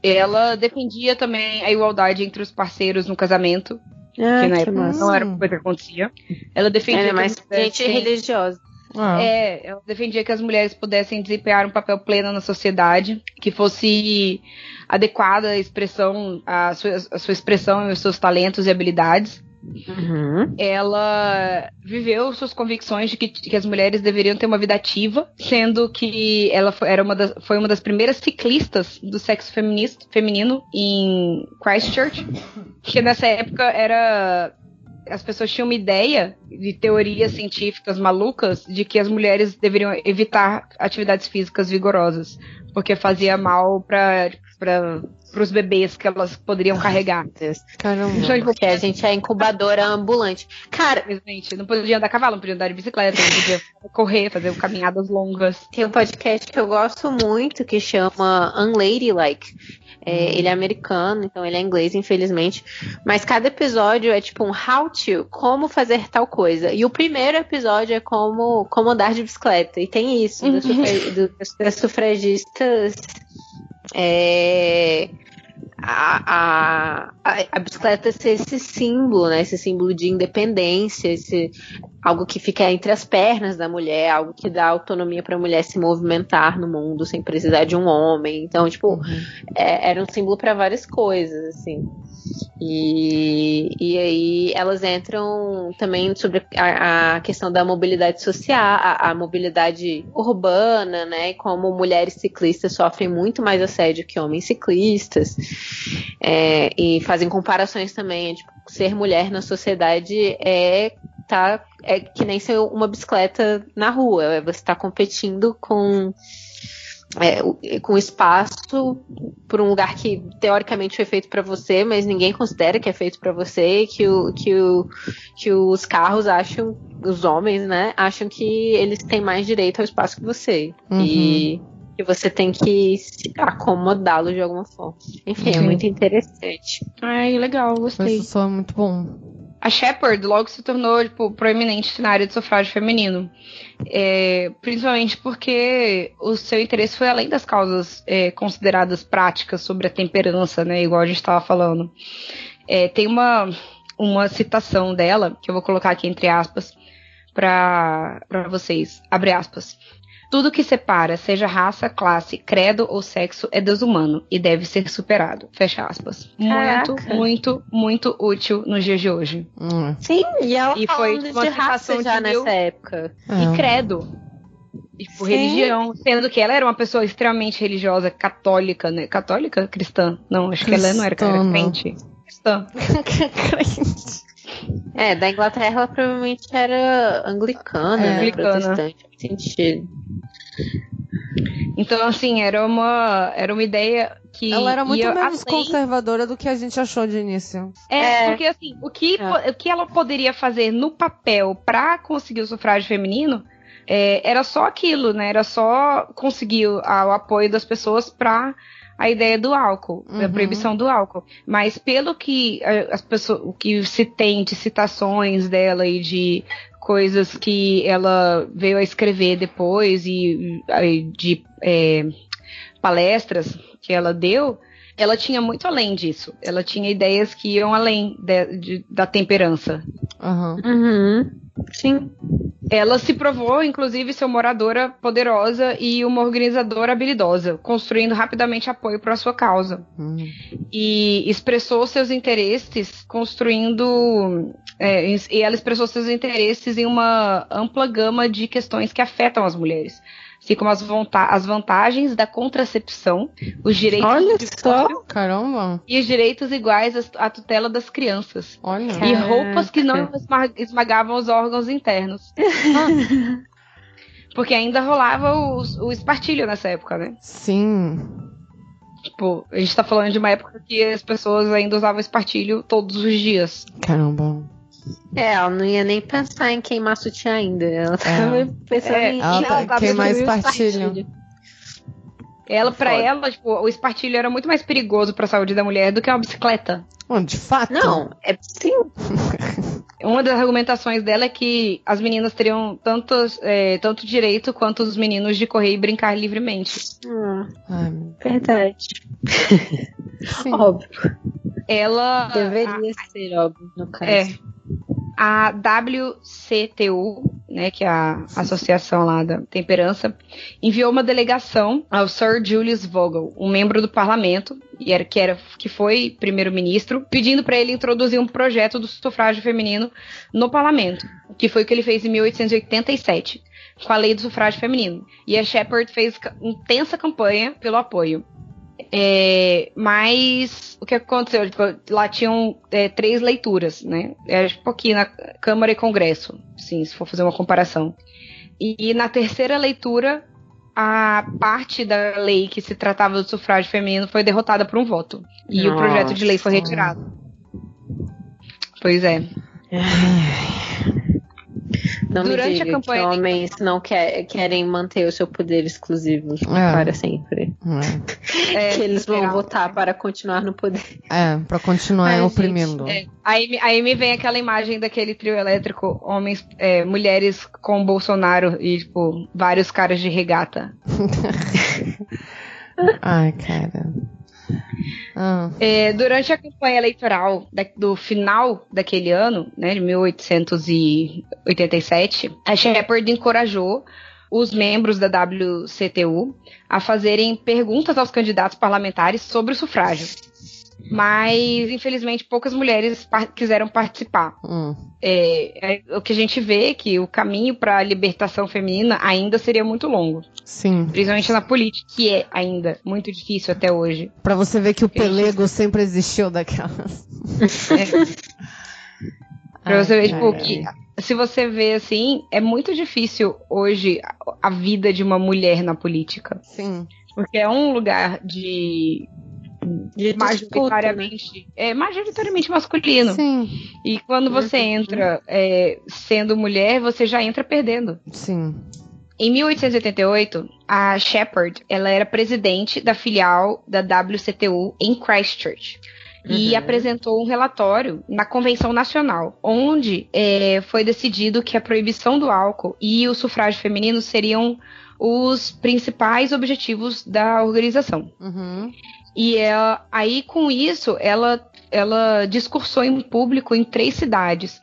Ela defendia também a igualdade entre os parceiros no casamento, Ah, que na que época massa. não era uma coisa que acontecia. Ela defendia É, mas as mulheres gente religiosa. Ah. é, ela defendia que as mulheres pudessem desempenhar um papel pleno na sociedade, que fosse adequada a expressão, a sua, a sua expressão e os seus talentos e habilidades. Uhum. Ela viveu suas convicções de que, que as mulheres deveriam ter uma vida ativa, sendo que ela foi, era uma das, foi uma das primeiras ciclistas do sexo feminista, feminino em Christchurch, que nessa época era as pessoas tinham uma ideia de teorias científicas malucas de que as mulheres deveriam evitar atividades físicas vigorosas, porque fazia mal para para os bebês que elas poderiam carregar. Caramba. Então, tipo, Porque a gente é incubadora ambulante. Cara, Simplesmente, não podia andar a cavalo, não podia andar de bicicleta, não podia correr, fazer caminhadas longas. Tem um podcast que eu gosto muito que chama Unladylike. É, Ele é americano, então ele é inglês, infelizmente. Mas cada episódio é tipo um how to, como fazer tal coisa. E o primeiro episódio é como, como andar de bicicleta. E tem isso, dos, sufra- do- das sufragistas. É, a, a, a, a bicicleta ser esse símbolo, né? Esse símbolo de independência, esse, algo que fica entre as pernas da mulher, algo que dá autonomia para a mulher se movimentar no mundo sem precisar de um homem. Então, tipo, é- era um símbolo para várias coisas, assim. E, e aí elas entram também sobre a, a questão da mobilidade social, a, a mobilidade urbana, né? Como mulheres ciclistas sofrem muito mais assédio que homens ciclistas. É, e fazem comparações também, tipo, ser mulher na sociedade é tá é que nem ser uma bicicleta na rua, é você está competindo com é, o- com espaço por um lugar que teoricamente foi feito para você, mas ninguém considera que é feito para você, que, o, que, o, que os carros acham, os homens, né, acham que eles têm mais direito ao espaço que você. Uhum. E que você tem que se- acomodá-lo de alguma forma. Enfim, é Sim. muito interessante. Ai, legal, gostei. Isso só é muito bom. A Shepard logo se tornou tipo, proeminente na área de sufrágio feminino. É, principalmente porque o seu interesse foi além das causas é, consideradas práticas sobre a temperança, né? Igual a gente estava falando. É, tem uma, uma citação dela, que eu vou colocar aqui entre aspas, para vocês. Abre aspas. Tudo que separa, seja raça, classe, credo ou sexo, é desumano e deve ser superado. Fecha aspas. Muito, Caraca. muito, muito útil nos dias de hoje. Hum. Sim, e ela E foi de raça já de nessa época. É. E credo. E por Sim. religião, sendo que ela era uma pessoa extremamente religiosa, católica, né? Católica? Cristã? Não, acho que ela não era, era crente. Cristã. É, da Inglaterra ela provavelmente era anglicana, É. né? Anglicana. Protestante. Faz sentido. Então, assim, era uma, era uma ideia que. Ela era muito ia menos além- conservadora do que a gente achou de início. É, É. porque assim, o que, É. o que ela poderia fazer no papel pra conseguir o sufrágio feminino é, era só aquilo, né? Era só conseguir o, a- o apoio das pessoas pra a ideia do álcool, da Uhum. proibição do álcool. Mas pelo que eh, as pessoas, o que se tem de citações dela e de coisas que ela veio a escrever depois e, de eh, palestras que ela deu, ela tinha muito além disso. Ela tinha ideias que iam além de- de- da temperança. Aham. Uhum. Sim. Ela se provou, inclusive, ser uma oradora poderosa e uma organizadora habilidosa, construindo rapidamente apoio para sua causa. Hum. E expressou seus interesses construindo. é, e ela expressou seus interesses em uma ampla gama de questões que afetam as mulheres. Assim como as, as vantagens da contracepção, os direitos Olha de só. Caramba. e os direitos iguais à tutela das crianças. Olha. E roupas que não esmagavam os órgãos internos. Porque ainda rolava o, o espartilho nessa época, né? Sim. Tipo, a gente tá falando de uma época que as pessoas ainda usavam espartilho todos os dias. Caramba. É, ela não ia nem pensar em queimar sutiã ainda. Ela tava pensando É, em ela tá- queimar espartilho. Ela, pra Foda. ela, tipo, o espartilho era muito mais perigoso pra saúde da mulher do que uma bicicleta. De fato. Não, é sim. Uma das argumentações dela é que as meninas teriam tantos, é, tanto direito quanto os meninos de correr e brincar livremente. Hum, Ai, verdade. sim. Óbvio. Ela. Deveria ser óbvio, no caso. É. A WCTU, né, que é a associação lá da temperança, enviou uma delegação ao Sir Julius Vogel, um membro do parlamento, e era, que, era, que foi primeiro-ministro, pedindo para ele introduzir um projeto do sufrágio feminino no parlamento, que foi o que ele fez em 1887, com a lei do sufrágio feminino. E a Shepard fez intensa campanha pelo apoio. É, mas o que aconteceu? Tipo, lá tinham é, três leituras, né? Era tipo aqui na Câmara e Congresso, sim, se for fazer uma comparação. E, na terceira leitura, a parte da lei que se tratava do sufrágio feminino foi derrotada por um voto. E o projeto de lei foi Nossa. retirado. Pois é. Não Durante me a diga campanha que homens não quer- querem manter o seu poder exclusivo É. para sempre. É, É, que eles vão votar para continuar no poder. é pra continuar Ai, gente, oprimindo. É, aí, me- aí me vem aquela imagem daquele trio elétrico, homens, é, mulheres com Bolsonaro e, tipo, vários caras de regata. Ai, cara. Ah, É, durante a campanha eleitoral da- do final daquele ano, né, de 1887, a Shepard encorajou os membros da WCTU a fazerem perguntas aos candidatos parlamentares sobre o sufrágio. Mas, infelizmente, poucas mulheres par- quiseram participar. hum. É, é, o que a gente vê é que o caminho para a libertação feminina ainda seria muito longo, Sim. principalmente na política, que é ainda muito difícil até hoje. Pra você ver que o pelego sempre existiu daquelas. Pra você ver, tipo, que se você vê assim, é muito difícil hoje a vida de uma mulher na política. Sim. Porque é um lugar de. De majoritariamente. É majoritariamente masculino. Sim. E quando você Uhum. entra é, sendo mulher, você já entra perdendo. Sim. Em 1888, a Shepard ela era presidente da filial da WCTU em Christchurch. E Uhum. apresentou um relatório na Convenção Nacional, onde é, foi decidido que a proibição do álcool e o sufrágio feminino seriam os principais objetivos da organização. Uhum. E ela- aí, com isso, ela, ela discursou em público em três cidades,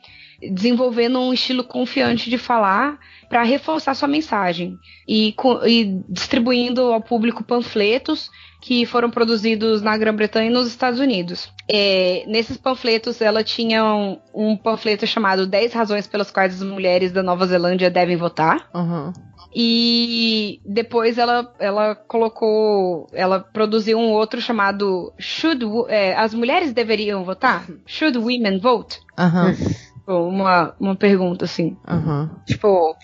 desenvolvendo um estilo confiante de falar para reforçar sua mensagem e, e distribuindo ao público panfletos que foram produzidos na Grã-Bretanha e nos Estados Unidos. É, nesses panfletos, ela tinha um, um panfleto chamado 10 razões pelas quais as mulheres da Nova Zelândia devem votar. Uhum. E depois ela, ela colocou. Ela produziu um outro chamado Should é, As mulheres deveriam votar? Should women vote? Aham. Uma, uma pergunta assim. Aham. Tipo,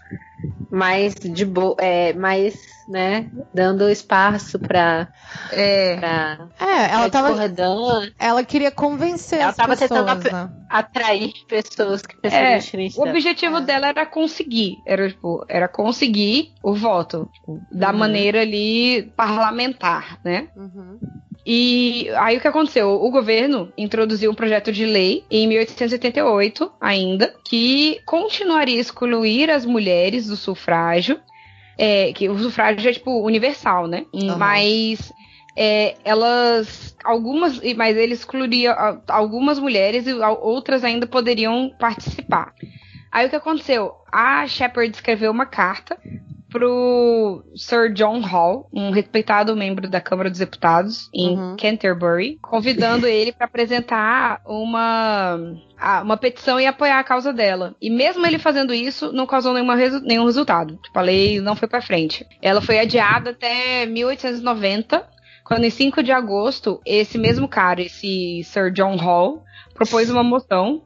mais de boa, é, mais, né, dando espaço pra, É, pra, É, ela pra tava. Ela queria convencer Ela as tava pessoas, tentando né? atrair pessoas que pensam É, diferente o dela. objetivo dela era conseguir. Era, tipo, era conseguir o voto. tipo, da Uhum. maneira ali parlamentar, né? Uhum. E aí o que aconteceu? O governo introduziu um projeto de lei em 1888 ainda, que continuaria a excluir as mulheres do sufrágio. É, que o sufrágio é tipo universal, né? Aham. Mas é, elas. Algumas. Mas ele excluiria algumas mulheres e outras ainda poderiam participar. Aí o que aconteceu? A Shepard escreveu uma carta pro Sir John Hall, um respeitado membro da Câmara dos Deputados em Uhum. Canterbury, convidando ele para apresentar uma uma petição e apoiar a causa dela. E mesmo ele fazendo isso, não causou nenhuma resu- nenhum resultado. Tipo, a lei não foi para frente. Ela foi adiada até 1890, quando em 5 de agosto, esse mesmo cara, esse Sir John Hall, propôs uma moção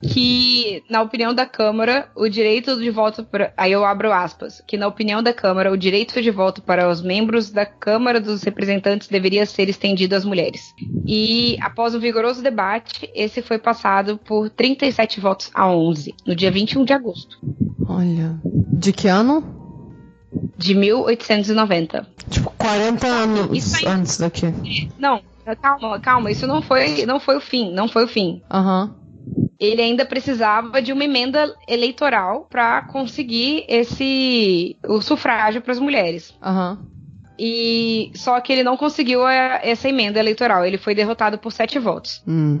que, na opinião da Câmara, o direito de voto para. Aí eu abro aspas. Que, na opinião da Câmara, o direito de voto para os membros da Câmara dos Representantes deveria ser estendido às mulheres. E, após um vigoroso debate, esse foi passado por 37 votos a 11, no dia 21 de agosto Olha. De que ano? de 1890. Tipo, 40 anos aí. antes daqui. Não, calma, calma. Isso não foi, não foi o fim. Não foi o fim. Aham. Ele ainda precisava de uma emenda eleitoral para conseguir esse o sufrágio para as mulheres. Aham. E só que ele não conseguiu a- essa emenda eleitoral. Ele foi derrotado por sete votos. Hum.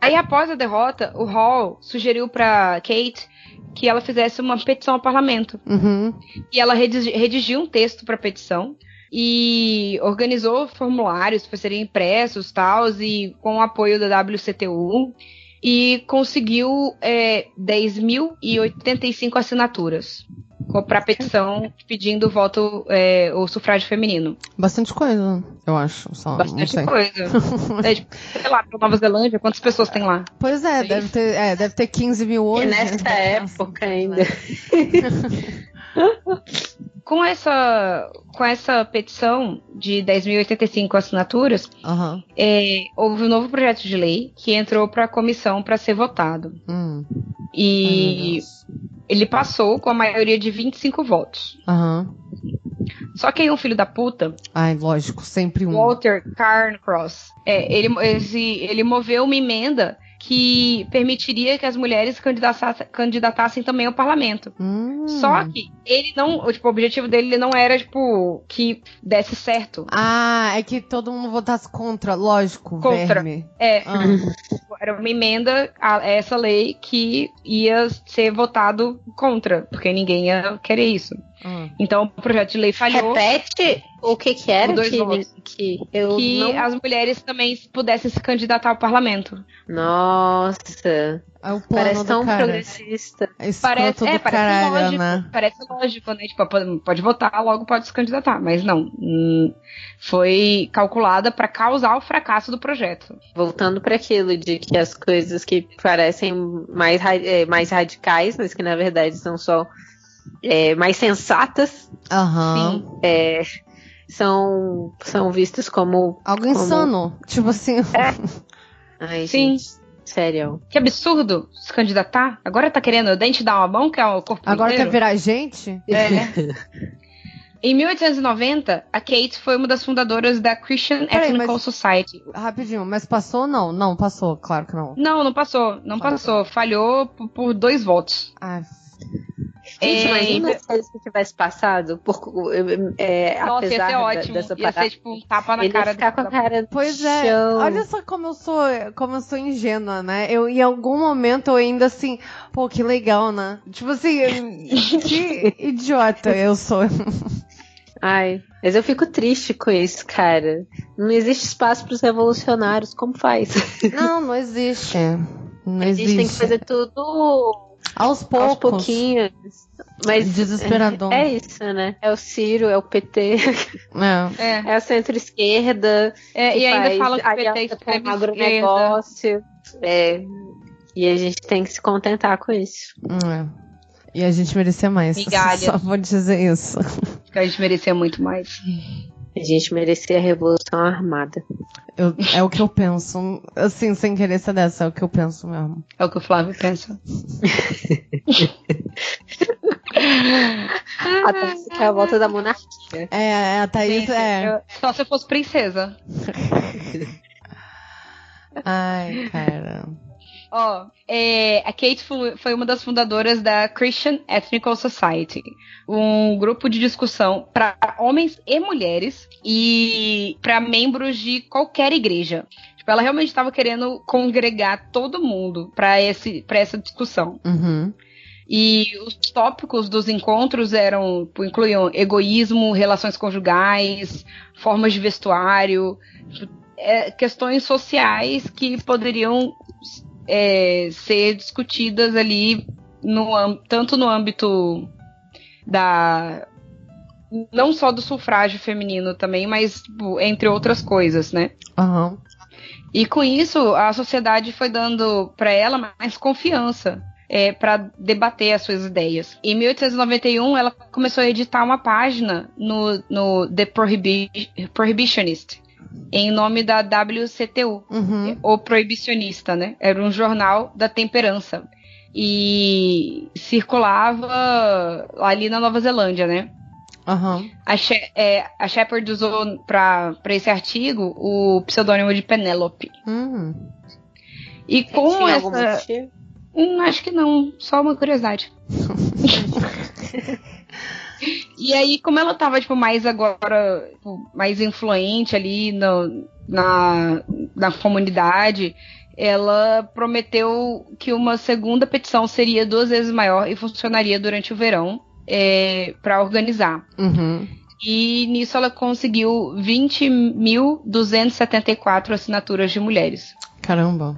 Aí após a derrota, o Hall sugeriu para Kate que ela fizesse uma petição ao parlamento. Uhum. E ela redigi- redigiu um texto para a petição e organizou formulários para serem impressos tal, e com o apoio da WCTU e conseguiu é, 10.085 assinaturas para a petição pedindo o voto, é, o sufrágio feminino. Bastante coisa, eu acho. Só, Bastante coisa. É, tipo, sei lá, pra Nova Zelândia, quantas pessoas tem lá? Pois é, deve ter, é, deve ter 15 mil hoje. E né? nessa época ainda. Com essa, com essa petição de 10.085 assinaturas, Aham. é, houve um novo projeto de lei que entrou para a comissão para ser votado. Hum. Ai, E Deus. ele passou com a maioria de 25 votos. Aham. Só que aí um filho da puta, Ai, lógico, sempre um. Walter Carncross, é, ele, esse, ele moveu uma emenda que permitiria que as mulheres candidatassem, candidatassem também ao parlamento. Hum. Só que ele não, tipo, o objetivo dele ele não era, tipo, que desse certo. Ah, é que todo mundo votasse contra, lógico, Contra. verme. É, Ah. era uma emenda a essa lei que ia ser votado contra, porque ninguém ia querer isso. Ah. Então o projeto de lei falhou. Repete o que que era que, que eu que não... as mulheres também pudessem se candidatar ao parlamento. Nossa, É o plano parece do tão cara. progressista. É escroto Parece, é, parece caralho, lógico, né? parece lógico, né? Tipo, pode, pode votar, logo pode se candidatar, mas não. Hum, Foi calculada para causar o fracasso do projeto. Voltando para aquilo de que as coisas que parecem mais, é, mais radicais, mas que na verdade são só é, mais sensatas, Aham. é, são, são vistas como. Algo como- insano. Tipo assim. Ai, Sim. gente, sério. Que absurdo se candidatar. Agora tá querendo o dente dar uma mão, que é o corpo Agora quer inteiro. virar gente? É. Em 1890, a Kate foi uma das fundadoras da Christian Peraí, Ethnical mas- Society. Rapidinho, mas passou ou não? Não, passou, claro que não. Não, não passou, não passou. Falhou por, por dois votos. Ah, Gente, É, imagina se eles tivesse passado por. É, Nossa, ia apesar ser da- ótimo. dessa Ia parada, ser tipo um tapa na ele cara ia ficar com a cara Pois é, chão. olha só como eu sou, como eu sou ingênua, né? Eu em algum momento eu ainda assim, pô, que legal, né? Tipo assim, que idiota eu sou. Ai, mas eu fico triste com isso, cara. Não existe espaço para os revolucionários. Como faz? Não, não existe. Não gente existe. tem que fazer tudo aos aos poucos. pouquinhos. Mas Desesperador. É isso, né? É o Ciro, é o PT, É. É, é a centro-esquerda. é, e ainda faz falam que o PT é extrema agronegócio. É. E a gente tem que se contentar com isso. É. E a gente merecia mais. Migalha. Só vou dizer isso. A gente merecia muito mais. A gente merecia a revolução armada. Eu- é o que eu penso. Assim, sem querer ser dessa, é o que eu penso mesmo. É o que o Flávio pensa. Até que é a volta da monarquia. É, a Thaís é. eu- só se eu fosse princesa. Ai, cara. Ó, é, a Kate foi uma das fundadoras da Christian Ethnical Society, um grupo de discussão para homens e mulheres e para membros de qualquer igreja. Tipo, ela realmente estava querendo congregar todo mundo para esse para essa discussão. Uhum. E os tópicos dos encontros eram incluíam egoísmo, relações conjugais, formas de vestuário, é, questões sociais que poderiam é, ser discutidas ali no, tanto no âmbito da não só do sufrágio feminino também, mas tipo, entre outras coisas, né? Uhum. E com isso a sociedade foi dando para ela mais confiança. É, para debater as suas ideias. Em 1891, ela começou a editar uma página no, no The Prohibi Prohibitionist, em nome da WCTU, Uhum. o proibicionista, né? Era um jornal da temperança. E circulava ali na Nova Zelândia, né? Aham. A, She é, a Shepard usou para esse artigo o pseudônimo de Penelope. Hum. E com Tinha essa. Hum, acho que não, só uma curiosidade. e aí, como ela tava, tipo, mais agora, tipo, mais influente ali no, na, na comunidade, ela prometeu que uma segunda petição seria duas vezes maior e funcionaria durante o verão é, para organizar. Uhum. E nisso ela conseguiu 20.274 assinaturas de mulheres. Caramba.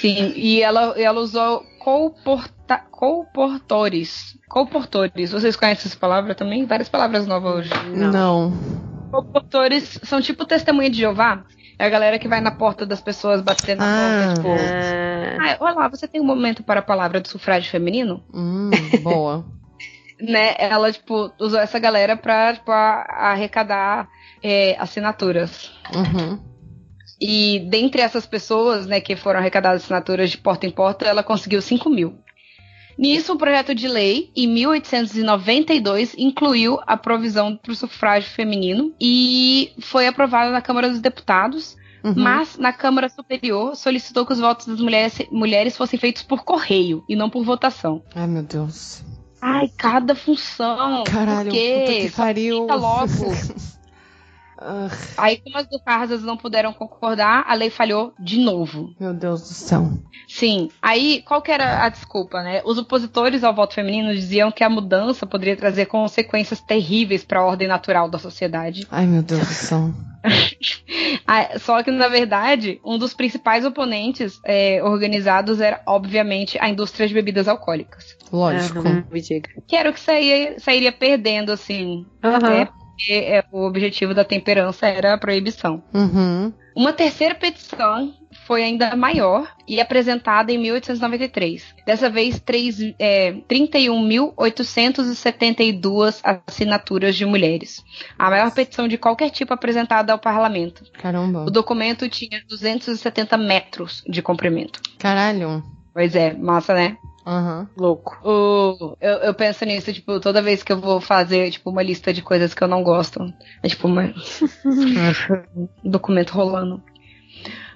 Sim, e ela, ela usou colporta, colportores. Colportores. Vocês conhecem essa palavra também? Várias palavras novas hoje. Não. Colportores são tipo testemunha de Jeová. É a galera que vai na porta das pessoas batendo Ah. na porta, tipo. Ah, Ah, olá, você tem um momento para a palavra de sufrágio feminino? Hum, boa. Né? Ela, tipo, usou essa galera pra, tipo, arrecadar é, assinaturas. Uhum. E dentre essas pessoas, né, que foram arrecadadas assinaturas de porta em porta, ela conseguiu 5 mil. Nisso, o projeto de lei, em 1892, incluiu a provisão para o sufrágio feminino e foi aprovada na Câmara dos Deputados, Uhum. mas na Câmara Superior solicitou que os votos das mulheres, mulheres fossem feitos por correio e não por votação. Ai, meu Deus. Ai, cada função. Caralho, por quê? puta que pariu. fica logo. Ah, Aí, como as do Carsas não puderam concordar, a lei falhou de novo. meu Deus do céu. Sim. Aí, qual que era a desculpa, né? Os opositores ao voto feminino diziam que a mudança poderia trazer consequências terríveis para a ordem natural da sociedade. Ai, meu Deus do céu. Ah, Só que, na verdade, um dos principais oponentes é, organizados era, obviamente, a indústria de bebidas alcoólicas. Lógico. diga. Que era o que sairia, sairia perdendo, assim. Aham. É, porque é, o objetivo da temperança era a proibição. Uhum. Uma terceira petição foi ainda maior e apresentada em 1893. Dessa vez, três- é, 31.872 assinaturas de mulheres. A maior petição de qualquer tipo apresentada ao parlamento. Caramba. O documento tinha 270 metros de comprimento. Caralho. Pois é, massa, né? Aham. Louco. O, eu, eu penso nisso, tipo, toda vez que eu vou fazer, tipo, uma lista de coisas que eu não gosto. É tipo uma... um documento rolando.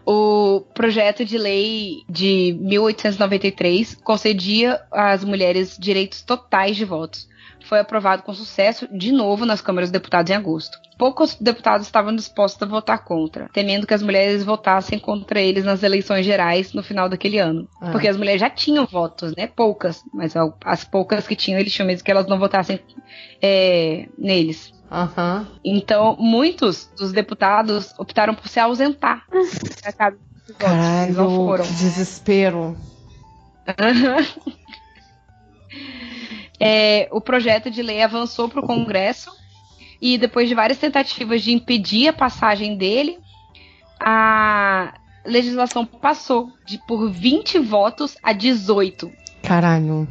O projeto de lei de 1893 concedia às mulheres direitos totais de votos. Foi aprovado com sucesso de novo nas câmaras de deputados em agosto. Poucos deputados estavam dispostos a votar contra, temendo que as mulheres votassem contra eles nas eleições gerais no final daquele ano. Ah. Porque as mulheres já tinham votos, né? Poucas, mas as poucas que tinham, eles tinham medo que elas não votassem é, neles. Aham. Então, muitos dos deputados optaram por se ausentar dos. Eles não Caralho, foram. que desespero. É, o projeto de lei avançou para o Congresso e depois de várias tentativas de impedir a passagem dele, a legislação passou de por 20 votos a 18. Caralho.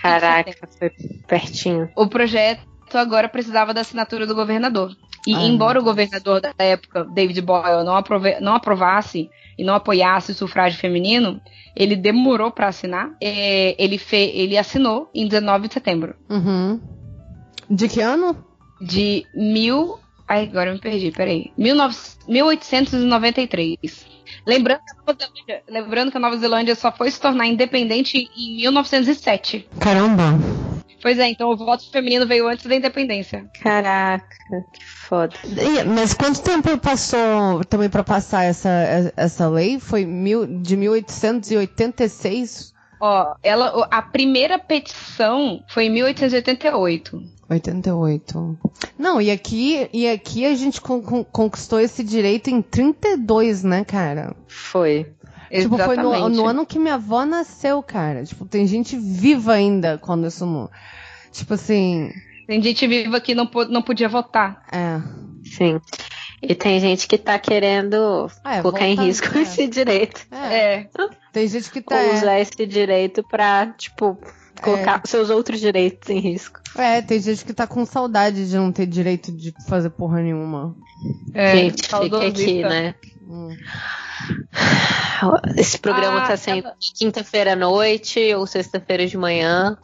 Caraca, foi pertinho. O projeto agora precisava da assinatura do governador. E Ai, embora o governador da época, David Boyle, não, aprove- não aprovasse e não apoiasse o sufrágio feminino, ele demorou para assinar. É, ele, fe- ele assinou em 19 de setembro Uhum. De que ano? de mil. Ai, agora eu me perdi, peraí. 19 1893. Lembrando que, a Nova Zelândia, lembrando que a Nova Zelândia só foi se tornar independente em 1907. Caramba. Pois é, então o voto feminino veio antes da independência. Caraca, que foda. Mas quanto tempo passou também pra passar essa, essa lei? Foi mil, de 1886 Ó, ela, a primeira petição foi em 1888. 88. Não, e aqui, e aqui a gente con conquistou esse direito em 32, né, cara? Foi. Tipo, foi no, no ano que minha avó nasceu, cara. Tipo, tem gente viva ainda quando isso não. Tipo assim. Tem gente viva que não, não podia votar. É. Sim. E tem gente que tá querendo Ah, é, colocar em risco é. esse direito. É. É. Tem gente que tá. Usar esse direito pra, tipo, colocar seus outros direitos em risco. É, tem gente que tá com saudade de não ter direito de fazer porra nenhuma. É, gente, fica aqui, né? Hum. Esse programa Ah, tá sendo tava- quinta-feira à noite ou sexta-feira de manhã.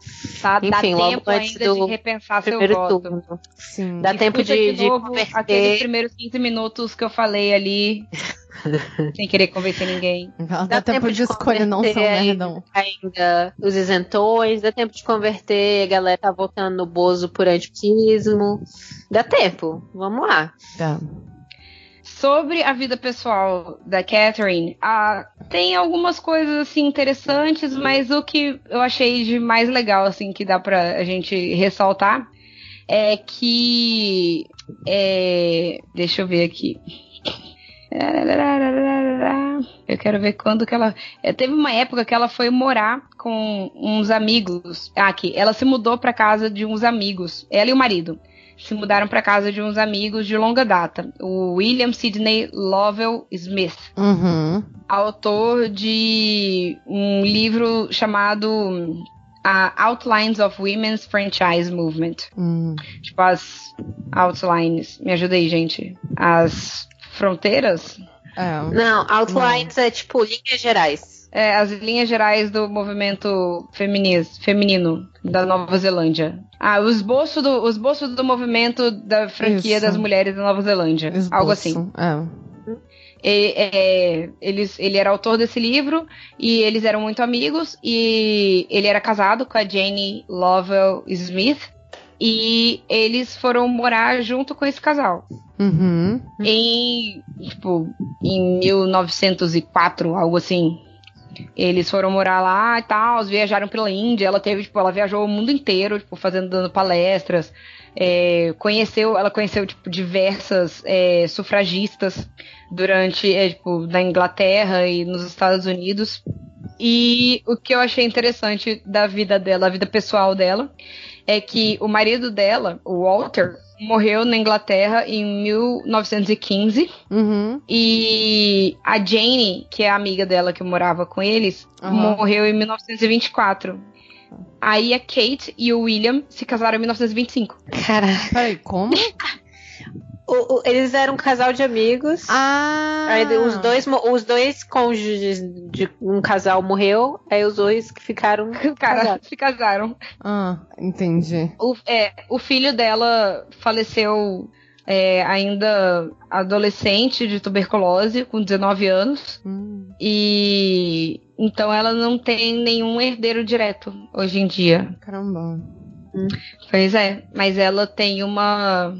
Tá, dá Enfim, logo tempo antes ainda do de repensar seu voto. turno. Sim. Dá tempo de, de novo converter. aqueles primeiros 15 minutos que eu falei ali, sem querer convencer ninguém. Dá, dá tempo, de escolher não converter merdão. ainda os isentões, dá tempo de converter, a galera tá votando no Bozo por antiquismo. Dá tempo, vamos lá. Tá. Sobre a vida pessoal da Catherine, ah, tem algumas coisas assim interessantes, mas o que eu achei de mais legal assim que dá pra a gente ressaltar é que é, deixa eu ver aqui. Eu quero ver quando que ela. é, teve uma época que ela foi morar com uns amigos. Ah, aqui. Ela se mudou pra casa de uns amigos. Ela e o marido se mudaram para casa de uns amigos de longa data, o William Sidney Lovell Smith, Uhum. autor de um livro chamado ah, Outlines of Women's Franchise Movement. Hum. Tipo, as outlines. Me ajuda aí, gente. As fronteiras? É. Não, outlines é tipo linhas gerais. É, as linhas gerais do movimento feminis, feminino da Nova Zelândia. Ah, o esboço do, o esboço do movimento da franquia Isso. das mulheres da Nova Zelândia. Esboço. Algo assim. É. E, é, eles, ele era autor desse livro e eles eram muito amigos. E ele era casado com a Jane Lovell Smith. E eles foram morar junto com esse casal. Uhum. Em, tipo, em 1904, algo assim. Eles foram morar lá e tal, viajaram pela Índia. Ela teve, tipo, ela viajou o mundo inteiro, tipo, fazendo, dando palestras. É, conheceu, ela conheceu, tipo, diversas é, sufragistas durante, é, tipo, na Inglaterra e nos Estados Unidos. E o que eu achei interessante da vida dela, a vida pessoal dela, é que o marido dela, o Walter, morreu na Inglaterra em 1915 Uhum. e a Jane, que é a amiga dela que morava com eles, Aham. morreu em 1924. Aí a Kate e o William se casaram em 1925. Caralho. Peraí, como? O- o- eles eram um casal de amigos. Ah! Aí os dois, os dois cônjuges de um casal morreu, aí os dois que ficaram Cara, casados. se casaram. Ah, entendi. O, é, o filho dela faleceu é, ainda adolescente de tuberculose, com 19 anos. Hum. E então ela não tem nenhum herdeiro direto hoje em dia. Caramba. Pois é, mas ela tem uma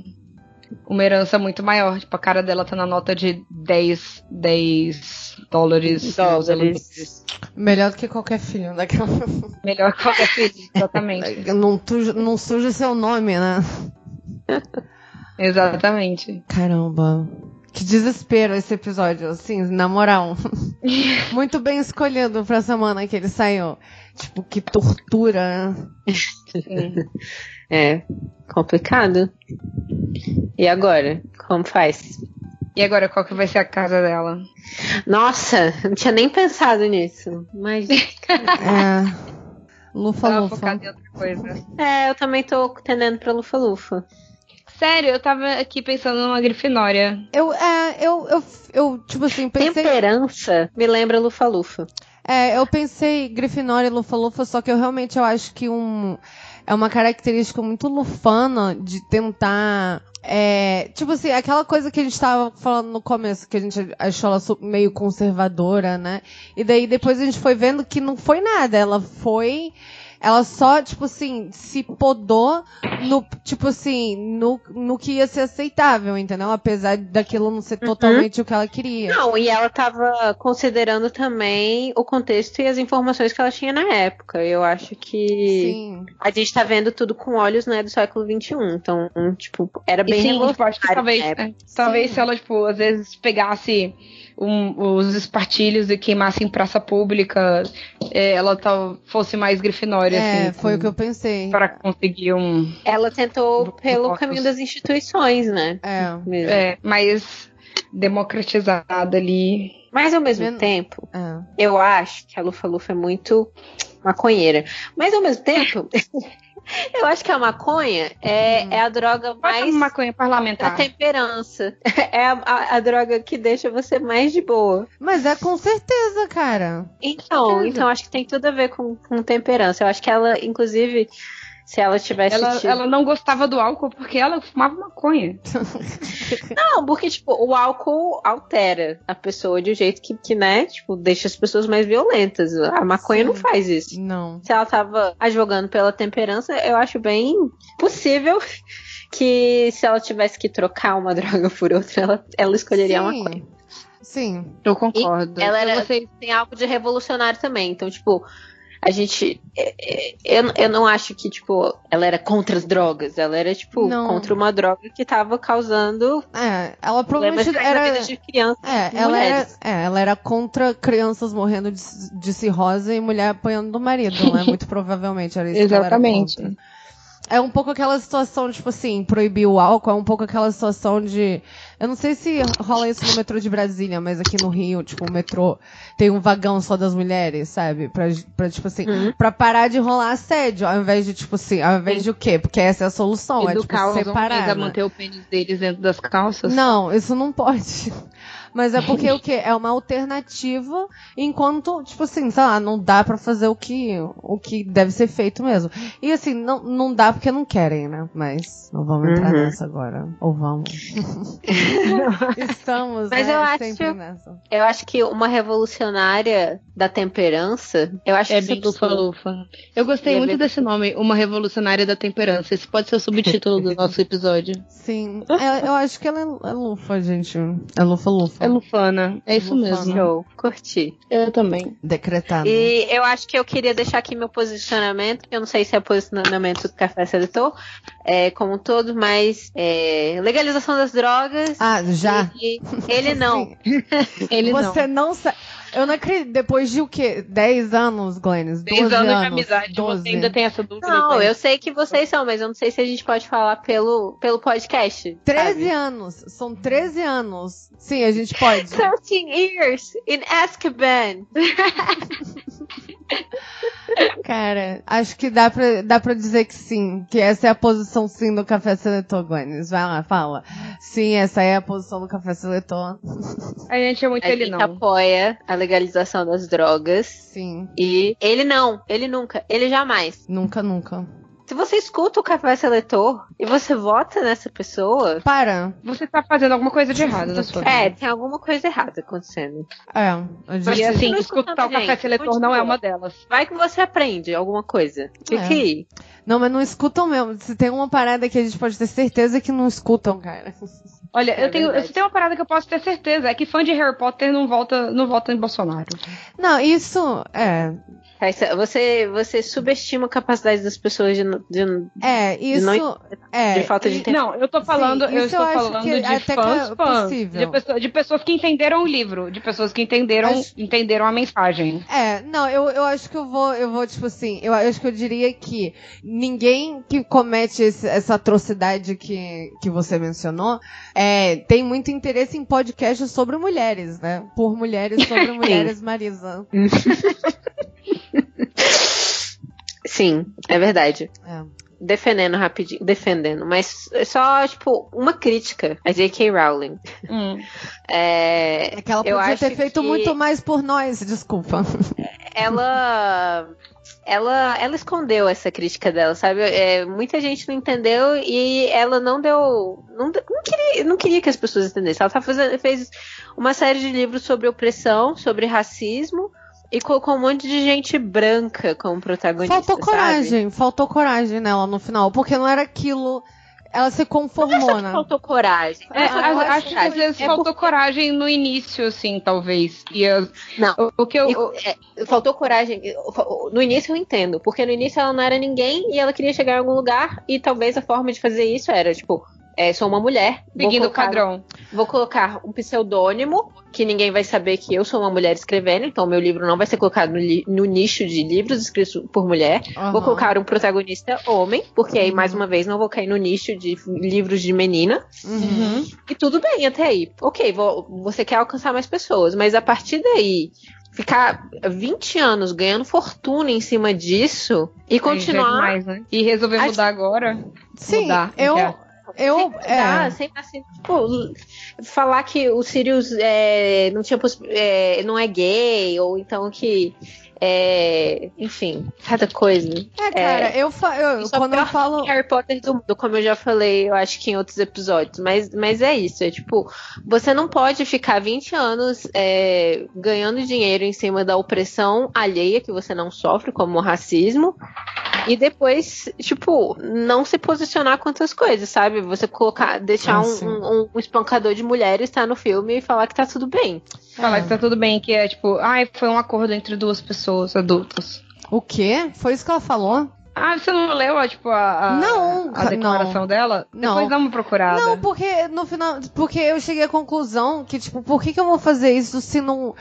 uma herança muito maior. Tipo, a cara dela tá na nota de 10, 10 dólares. Dólares. Melhor do que qualquer filho daquela. Melhor que qualquer filho, exatamente. Não, tuja, não suja seu nome, né? exatamente. Caramba. Que desespero esse episódio, assim, na moral. Muito bem escolhido pra semana que ele saiu. Tipo, que tortura. É, complicado. E agora? Como faz? E agora, qual que vai ser a casa dela? Nossa, não tinha nem pensado nisso. Mas. É. Lufa, lufa. focada em outra coisa. é, eu também tô tendendo pra Lufa-Lufa. Sério, eu tava aqui pensando numa grifinória. Eu, é, eu, eu, eu, tipo assim, pensei. Temperança me lembra Lufa-Lufa. É, eu pensei Grifinória e Lufa-Lufa, só que eu realmente eu acho que um, é uma característica muito lufana de tentar. É, tipo assim, aquela coisa que a gente tava falando no começo, que a gente achou ela meio conservadora, né? E daí depois a gente foi vendo que não foi nada. Ela foi ela só, tipo assim, se podou no, tipo assim, no, no que ia ser aceitável, entendeu? Apesar daquilo não ser Uhum. totalmente o que ela queria. Não, e ela tava considerando também o contexto e as informações que ela tinha na época. Eu acho que Sim. a gente tá vendo tudo com olhos, né, do século XXI. Então, tipo, era bem E sim, tipo, acho que talvez, é, talvez Sim. se ela, tipo, às vezes pegasse um- os espartilhos e queimasse em praça pública, é, ela tal, fosse mais grifinória, É, assim. foi o com- que eu pensei. Pra conseguir um. Ela tentou Do- pelo votos. caminho das instituições, né? É. mesmo. É, mais democratizada ali. Mas ao mesmo Men- tempo, é. eu acho que a Lufa Lufa é muito maconheira. Mas ao mesmo tempo, eu acho que a maconha é, Hum. é a droga Bota mais uma maconha parlamentar. temperança. É a, a- a droga que deixa você mais de boa. Mas é com certeza, cara. Então, certeza. então acho que tem tudo a ver com, com temperança. Eu acho que ela, inclusive, se ela tivesse Ela, tido... ela não gostava do álcool porque ela fumava maconha. Não, porque, tipo, o álcool altera a pessoa de um jeito que, que, né, tipo, deixa as pessoas mais violentas. A maconha Sim. não faz isso. Não. Se ela tava advogando pela temperança, eu acho bem possível que se ela tivesse que trocar uma droga por outra, ela, ela escolheria a Sim. maconha. Sim. Eu concordo. Ela era, gostei- tem algo de revolucionário também. Então, tipo, a gente. é, é, Eu, eu não acho que, tipo, ela era contra as drogas. Ela era, tipo, Não. contra uma droga que tava causando É, ela provavelmente era. vida de crianças. É, ela era, é, ela era contra crianças morrendo de, de cirrose e mulher apanhando do marido, né? Muito provavelmente era isso Exatamente. que ela era contra. É um pouco aquela situação, tipo assim, proibir o álcool, é um pouco aquela situação de. Eu não sei se rola isso no metrô de Brasília, mas aqui no Rio, tipo, o metrô tem um vagão só das mulheres, sabe? Pra, pra tipo assim, Uhum. pra parar de rolar assédio, ao invés de, tipo assim, ao invés de o quê? Porque essa é a solução, é tipo Educar os homens separar. a né? manter o pênis deles dentro das calças. Não, isso não pode. Mas é porque o quê? É uma alternativa, enquanto, tipo assim, sei lá, não dá pra fazer o que, o que deve ser feito mesmo. E assim, não, não dá porque não querem, né? Mas não vamos entrar Uhum. nessa agora. Ou vamos. Estamos, Mas né, eu acho- sempre nessa. Eu acho que uma revolucionária da temperança, eu acho É que bem isso lufa lufa. Eu gostei muito desse nome, Uma Revolucionária da Temperança. Esse pode ser o subtítulo do nosso episódio. Sim. É, eu acho que ela é, é lufa, gente. É lufa-lufa. É lufana. É isso Lufana. mesmo. show. Curti. Eu também. Decretado. E eu acho que eu queria deixar aqui meu posicionamento, eu não sei se é posicionamento do Café Seletor, é, como um todo, mas é, legalização das drogas. Ah, já? E ele não. Ele Você não sabe. Eu não acredito. Depois de o quê? 10 anos, Glennis? 12 10 anos anos de amizade, 12. você ainda tem essa dúvida. Não, eu sei que vocês são, mas eu não sei se a gente pode falar pelo, pelo podcast. 13 sabe? anos. São 13 anos. Sim, a gente pode. 13 years in Azkaban. Cara, acho que dá pra, dá pra dizer que sim. Que essa é a posição sim do café seletor, Glennis. Vai lá, fala. Sim, essa é a posição do café seletor. A gente é muito A ele gente não. apoia a legalização das drogas. Sim. E ele não, ele nunca, ele jamais. Nunca, nunca. Se você escuta o café seletor e você vota nessa pessoa, Para. Você tá fazendo alguma coisa de errado na sua vida. é, tem alguma coisa errada acontecendo. É. E gente... assim, escutar o café seletor continua. não é uma delas. Vai que você aprende alguma coisa. Fica É. aí. Não, mas não escutam mesmo. Se tem uma parada que a gente pode ter certeza que não escutam, cara. Olha, É eu tenho, verdade. eu tenho uma parada que eu posso ter certeza, é que fã de Harry Potter não vota, não vota em Bolsonaro. Não, isso. É. Você, você subestima a capacidade das pessoas de, de, É, isso. não- é. de falta de tempo. Não, eu tô falando, Sim, eu estou eu falando de fãs, é fãs, possível. de, pessoa- de pessoas que entenderam o livro, de pessoas que entenderam, Acho- entenderam a mensagem. É, não, eu, eu acho que eu vou, eu vou, tipo assim, eu acho que eu diria que ninguém que comete esse- essa atrocidade que, que você mencionou é, tem muito interesse em podcasts sobre mulheres, né? Por mulheres sobre mulheres, Marisa. Sim, é verdade. É. Defendendo rapidinho, defendendo, mas é só, tipo, uma crítica a J.K. Rowling. Hum. É, É que ela podia ter feito muito mais por nós, desculpa. ela, ela, ela escondeu essa crítica dela, sabe? É, muita gente não entendeu e ela não deu, não, não queria, não queria que as pessoas entendessem. Ela tá fazendo, fez uma série de livros sobre opressão, sobre racismo E colocou um monte de gente branca como protagonista. Faltou sabe? coragem, faltou coragem nela no final, porque não era aquilo. Ela se conformou, né? Faltou coragem. É, eu acho que às vezes é faltou porque- coragem no início, assim, talvez. E eu, Não. o, o que eu. E, é, faltou coragem. No início eu entendo, porque no início ela não era ninguém e ela queria chegar em algum lugar e talvez a forma de fazer isso era, tipo, é, sou uma mulher. Seguindo o padrão. Vou colocar um pseudônimo que ninguém vai saber que eu sou uma mulher escrevendo, então meu livro não vai ser colocado no, li- no nicho de livros escritos por mulher. Aham. Vou colocar um protagonista homem, porque aí, Uhum. mais uma vez, não vou cair no nicho de livros de menina. Uhum. E tudo bem até aí. Ok, vou- você quer alcançar mais pessoas, mas a partir daí, ficar 20 anos ganhando fortuna em cima disso e é continuar. demais, né? E resolver mudar agora. Sim, Mudar, eu. Eu. Sem mudar, É, assim, tipo, falar que o Sirius é, não tinha possi- é, não é gay, ou então que. é, enfim, cada coisa. é, cara, eu, fa- eu é quando eu falo. Harry Potter do mundo, como eu já falei, eu acho que em outros episódios. Mas, mas é isso, é tipo, você não pode ficar 20 anos é, ganhando dinheiro em cima da opressão alheia que você não sofre, como o racismo, e depois, tipo, não se posicionar com outras coisas, sabe? Você colocar, deixar Ah, um, um- um espancador de mulheres estar no filme e falar que tá tudo bem. Falar que tá tudo bem, que é tipo, ai, foi um acordo entre duas pessoas adultas. O quê? Foi isso que ela falou? Ah, você não leu, ó, tipo, a, a, Não, a declaração não. dela? Não. Depois dá uma procurada. Não, porque no final. Porque eu cheguei à conclusão que, tipo, por que, que eu vou fazer isso se não.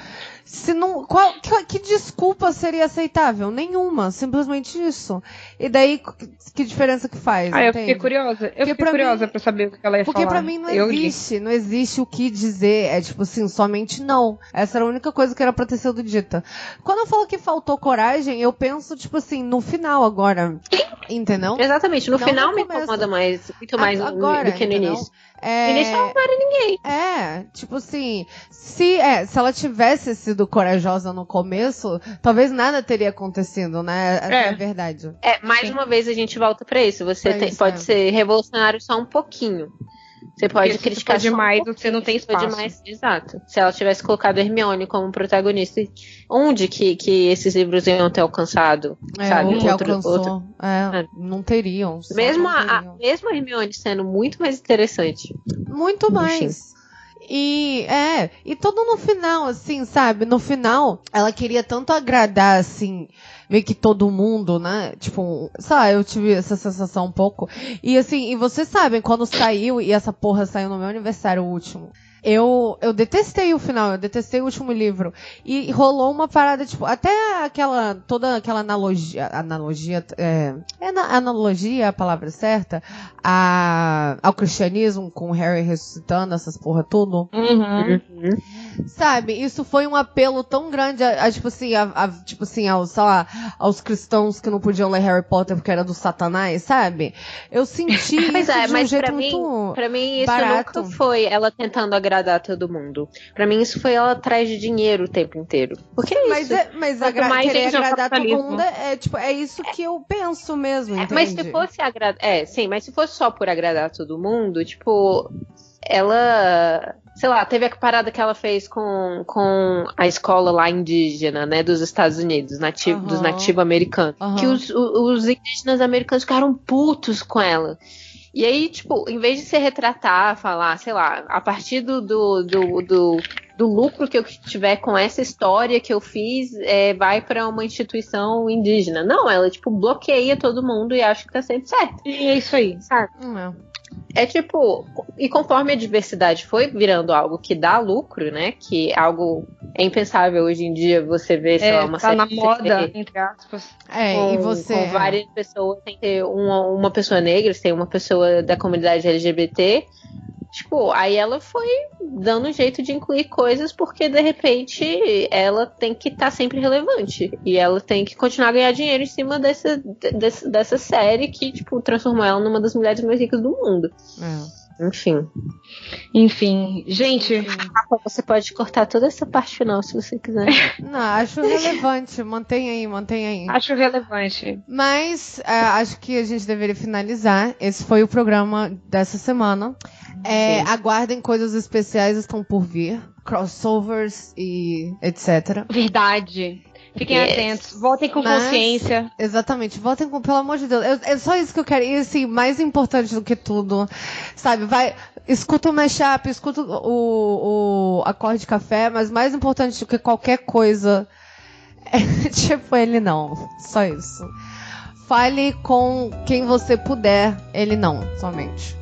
Se não. Qual, que, que desculpa seria aceitável? Nenhuma. Simplesmente isso. E daí, que, que diferença que faz? Ah, eu fiquei curiosa. Eu Porque fiquei pra curiosa mim- pra saber o que ela ia Porque falar. pra mim não Eu li. existe, não existe o que dizer. É tipo assim, somente não. Essa era a única coisa que era pra ter sido dita. Quando eu falo que faltou coragem, eu penso, tipo assim, no final agora. Entendeu? Exatamente, no Não final no me incomoda mais, muito mais Agora, do que no entendeu? início. É... Ela não era ninguém. É, tipo assim, se, é, se ela tivesse sido corajosa no começo, talvez nada teria acontecido, né? Essa é, É. a verdade. É, mais uma vez a gente volta pra isso. Você tem- isso, pode é. ser revolucionário só um pouquinho. Você pode Porque se criticar um demais, pouquinho, você não tem se espaço. demais- exato. Se ela tivesse colocado Hermione como protagonista, onde que, que esses livros iam ter alcançado? É, sabe? Outro- alcançou. outro- É, É. não teriam. Mesmo, não a, a- teriam. mesmo a Hermione sendo muito mais interessante. Muito Enfim. E é, e tudo no final, assim, sabe? No final, ela queria tanto agradar, assim, meio que todo mundo, né? Tipo, sabe, eu tive essa sensação um pouco. E assim, e vocês sabem, quando saiu, e essa porra saiu no meu aniversário último. Eu, eu detestei o final, eu detestei o último livro. E rolou uma parada, tipo, até aquela, toda aquela analogia, analogia, é, é na- analogia a palavra certa, a, ao cristianismo, com o Harry ressuscitando, essas porra tudo. Uhum. Sabe, isso foi um apelo tão grande, a, a, tipo assim, a, a- tipo assim, aos, sei lá, aos cristãos que não podiam ler Harry Potter porque era do satanás, sabe? Eu senti isso é, de um mas jeito pra mim, muito... pra mim isso barato. nunca foi ela tentando agradar todo mundo. Pra mim isso foi ela atrás de dinheiro o tempo inteiro. Porque é Mas, isso. é, mas Quanto agra- mais querer é agradar todo mundo é, é, tipo, é isso que eu penso mesmo, É, mas se fosse agradar. É, sim, mas se fosse só por agradar todo mundo, tipo, ela. Sei lá, teve a parada que ela fez com, com a escola lá indígena, né, dos Estados Unidos, nativo, Aham. dos nativos-americanos. Aham. Que os, os indígenas americanos ficaram putos com ela. E aí, tipo, em vez de se retratar, falar, sei lá, a partir do, do, do, do, do lucro que eu tiver com essa história que eu fiz, é, vai pra uma instituição indígena. Não, ela, tipo, bloqueia todo mundo e acha que tá sempre certo. E é isso aí. Sabe? Hum, é. É tipo, e conforme a diversidade foi virando algo que dá lucro, né? Que é algo é impensável hoje em dia você ver, sei É, lá, uma tá na série moda, entre aspas. É, com, e você... com várias pessoas, tem que ter uma, uma pessoa negra, tem uma pessoa da comunidade LGBT. Tipo, aí ela foi dando um jeito de incluir coisas porque de repente ela tem que estar sempre relevante. E ela tem que continuar a ganhar dinheiro em cima dessa, dessa, dessa série que, tipo, transformou ela numa das mulheres mais ricas do mundo. É. Enfim. Enfim, gente, Você pode cortar toda essa parte final se você quiser. Não, acho relevante, mantém aí, mantém aí. acho relevante. Mas é, acho que a gente deveria finalizar. Esse foi o programa dessa semana. É, aguardem coisas especiais estão por vir, crossovers e etc. Verdade. Fiquem yes. atentos, votem com Mas, consciência. Exatamente, votem com, pelo amor de Deus. Eu, é só isso que eu quero. E assim, mais importante do que tudo, sabe? Vai, escuta o mashup, escuta o, o acorde de café, mas mais importante do que qualquer coisa é tipo ele não. Só isso. Fale com quem você puder, ele não, somente.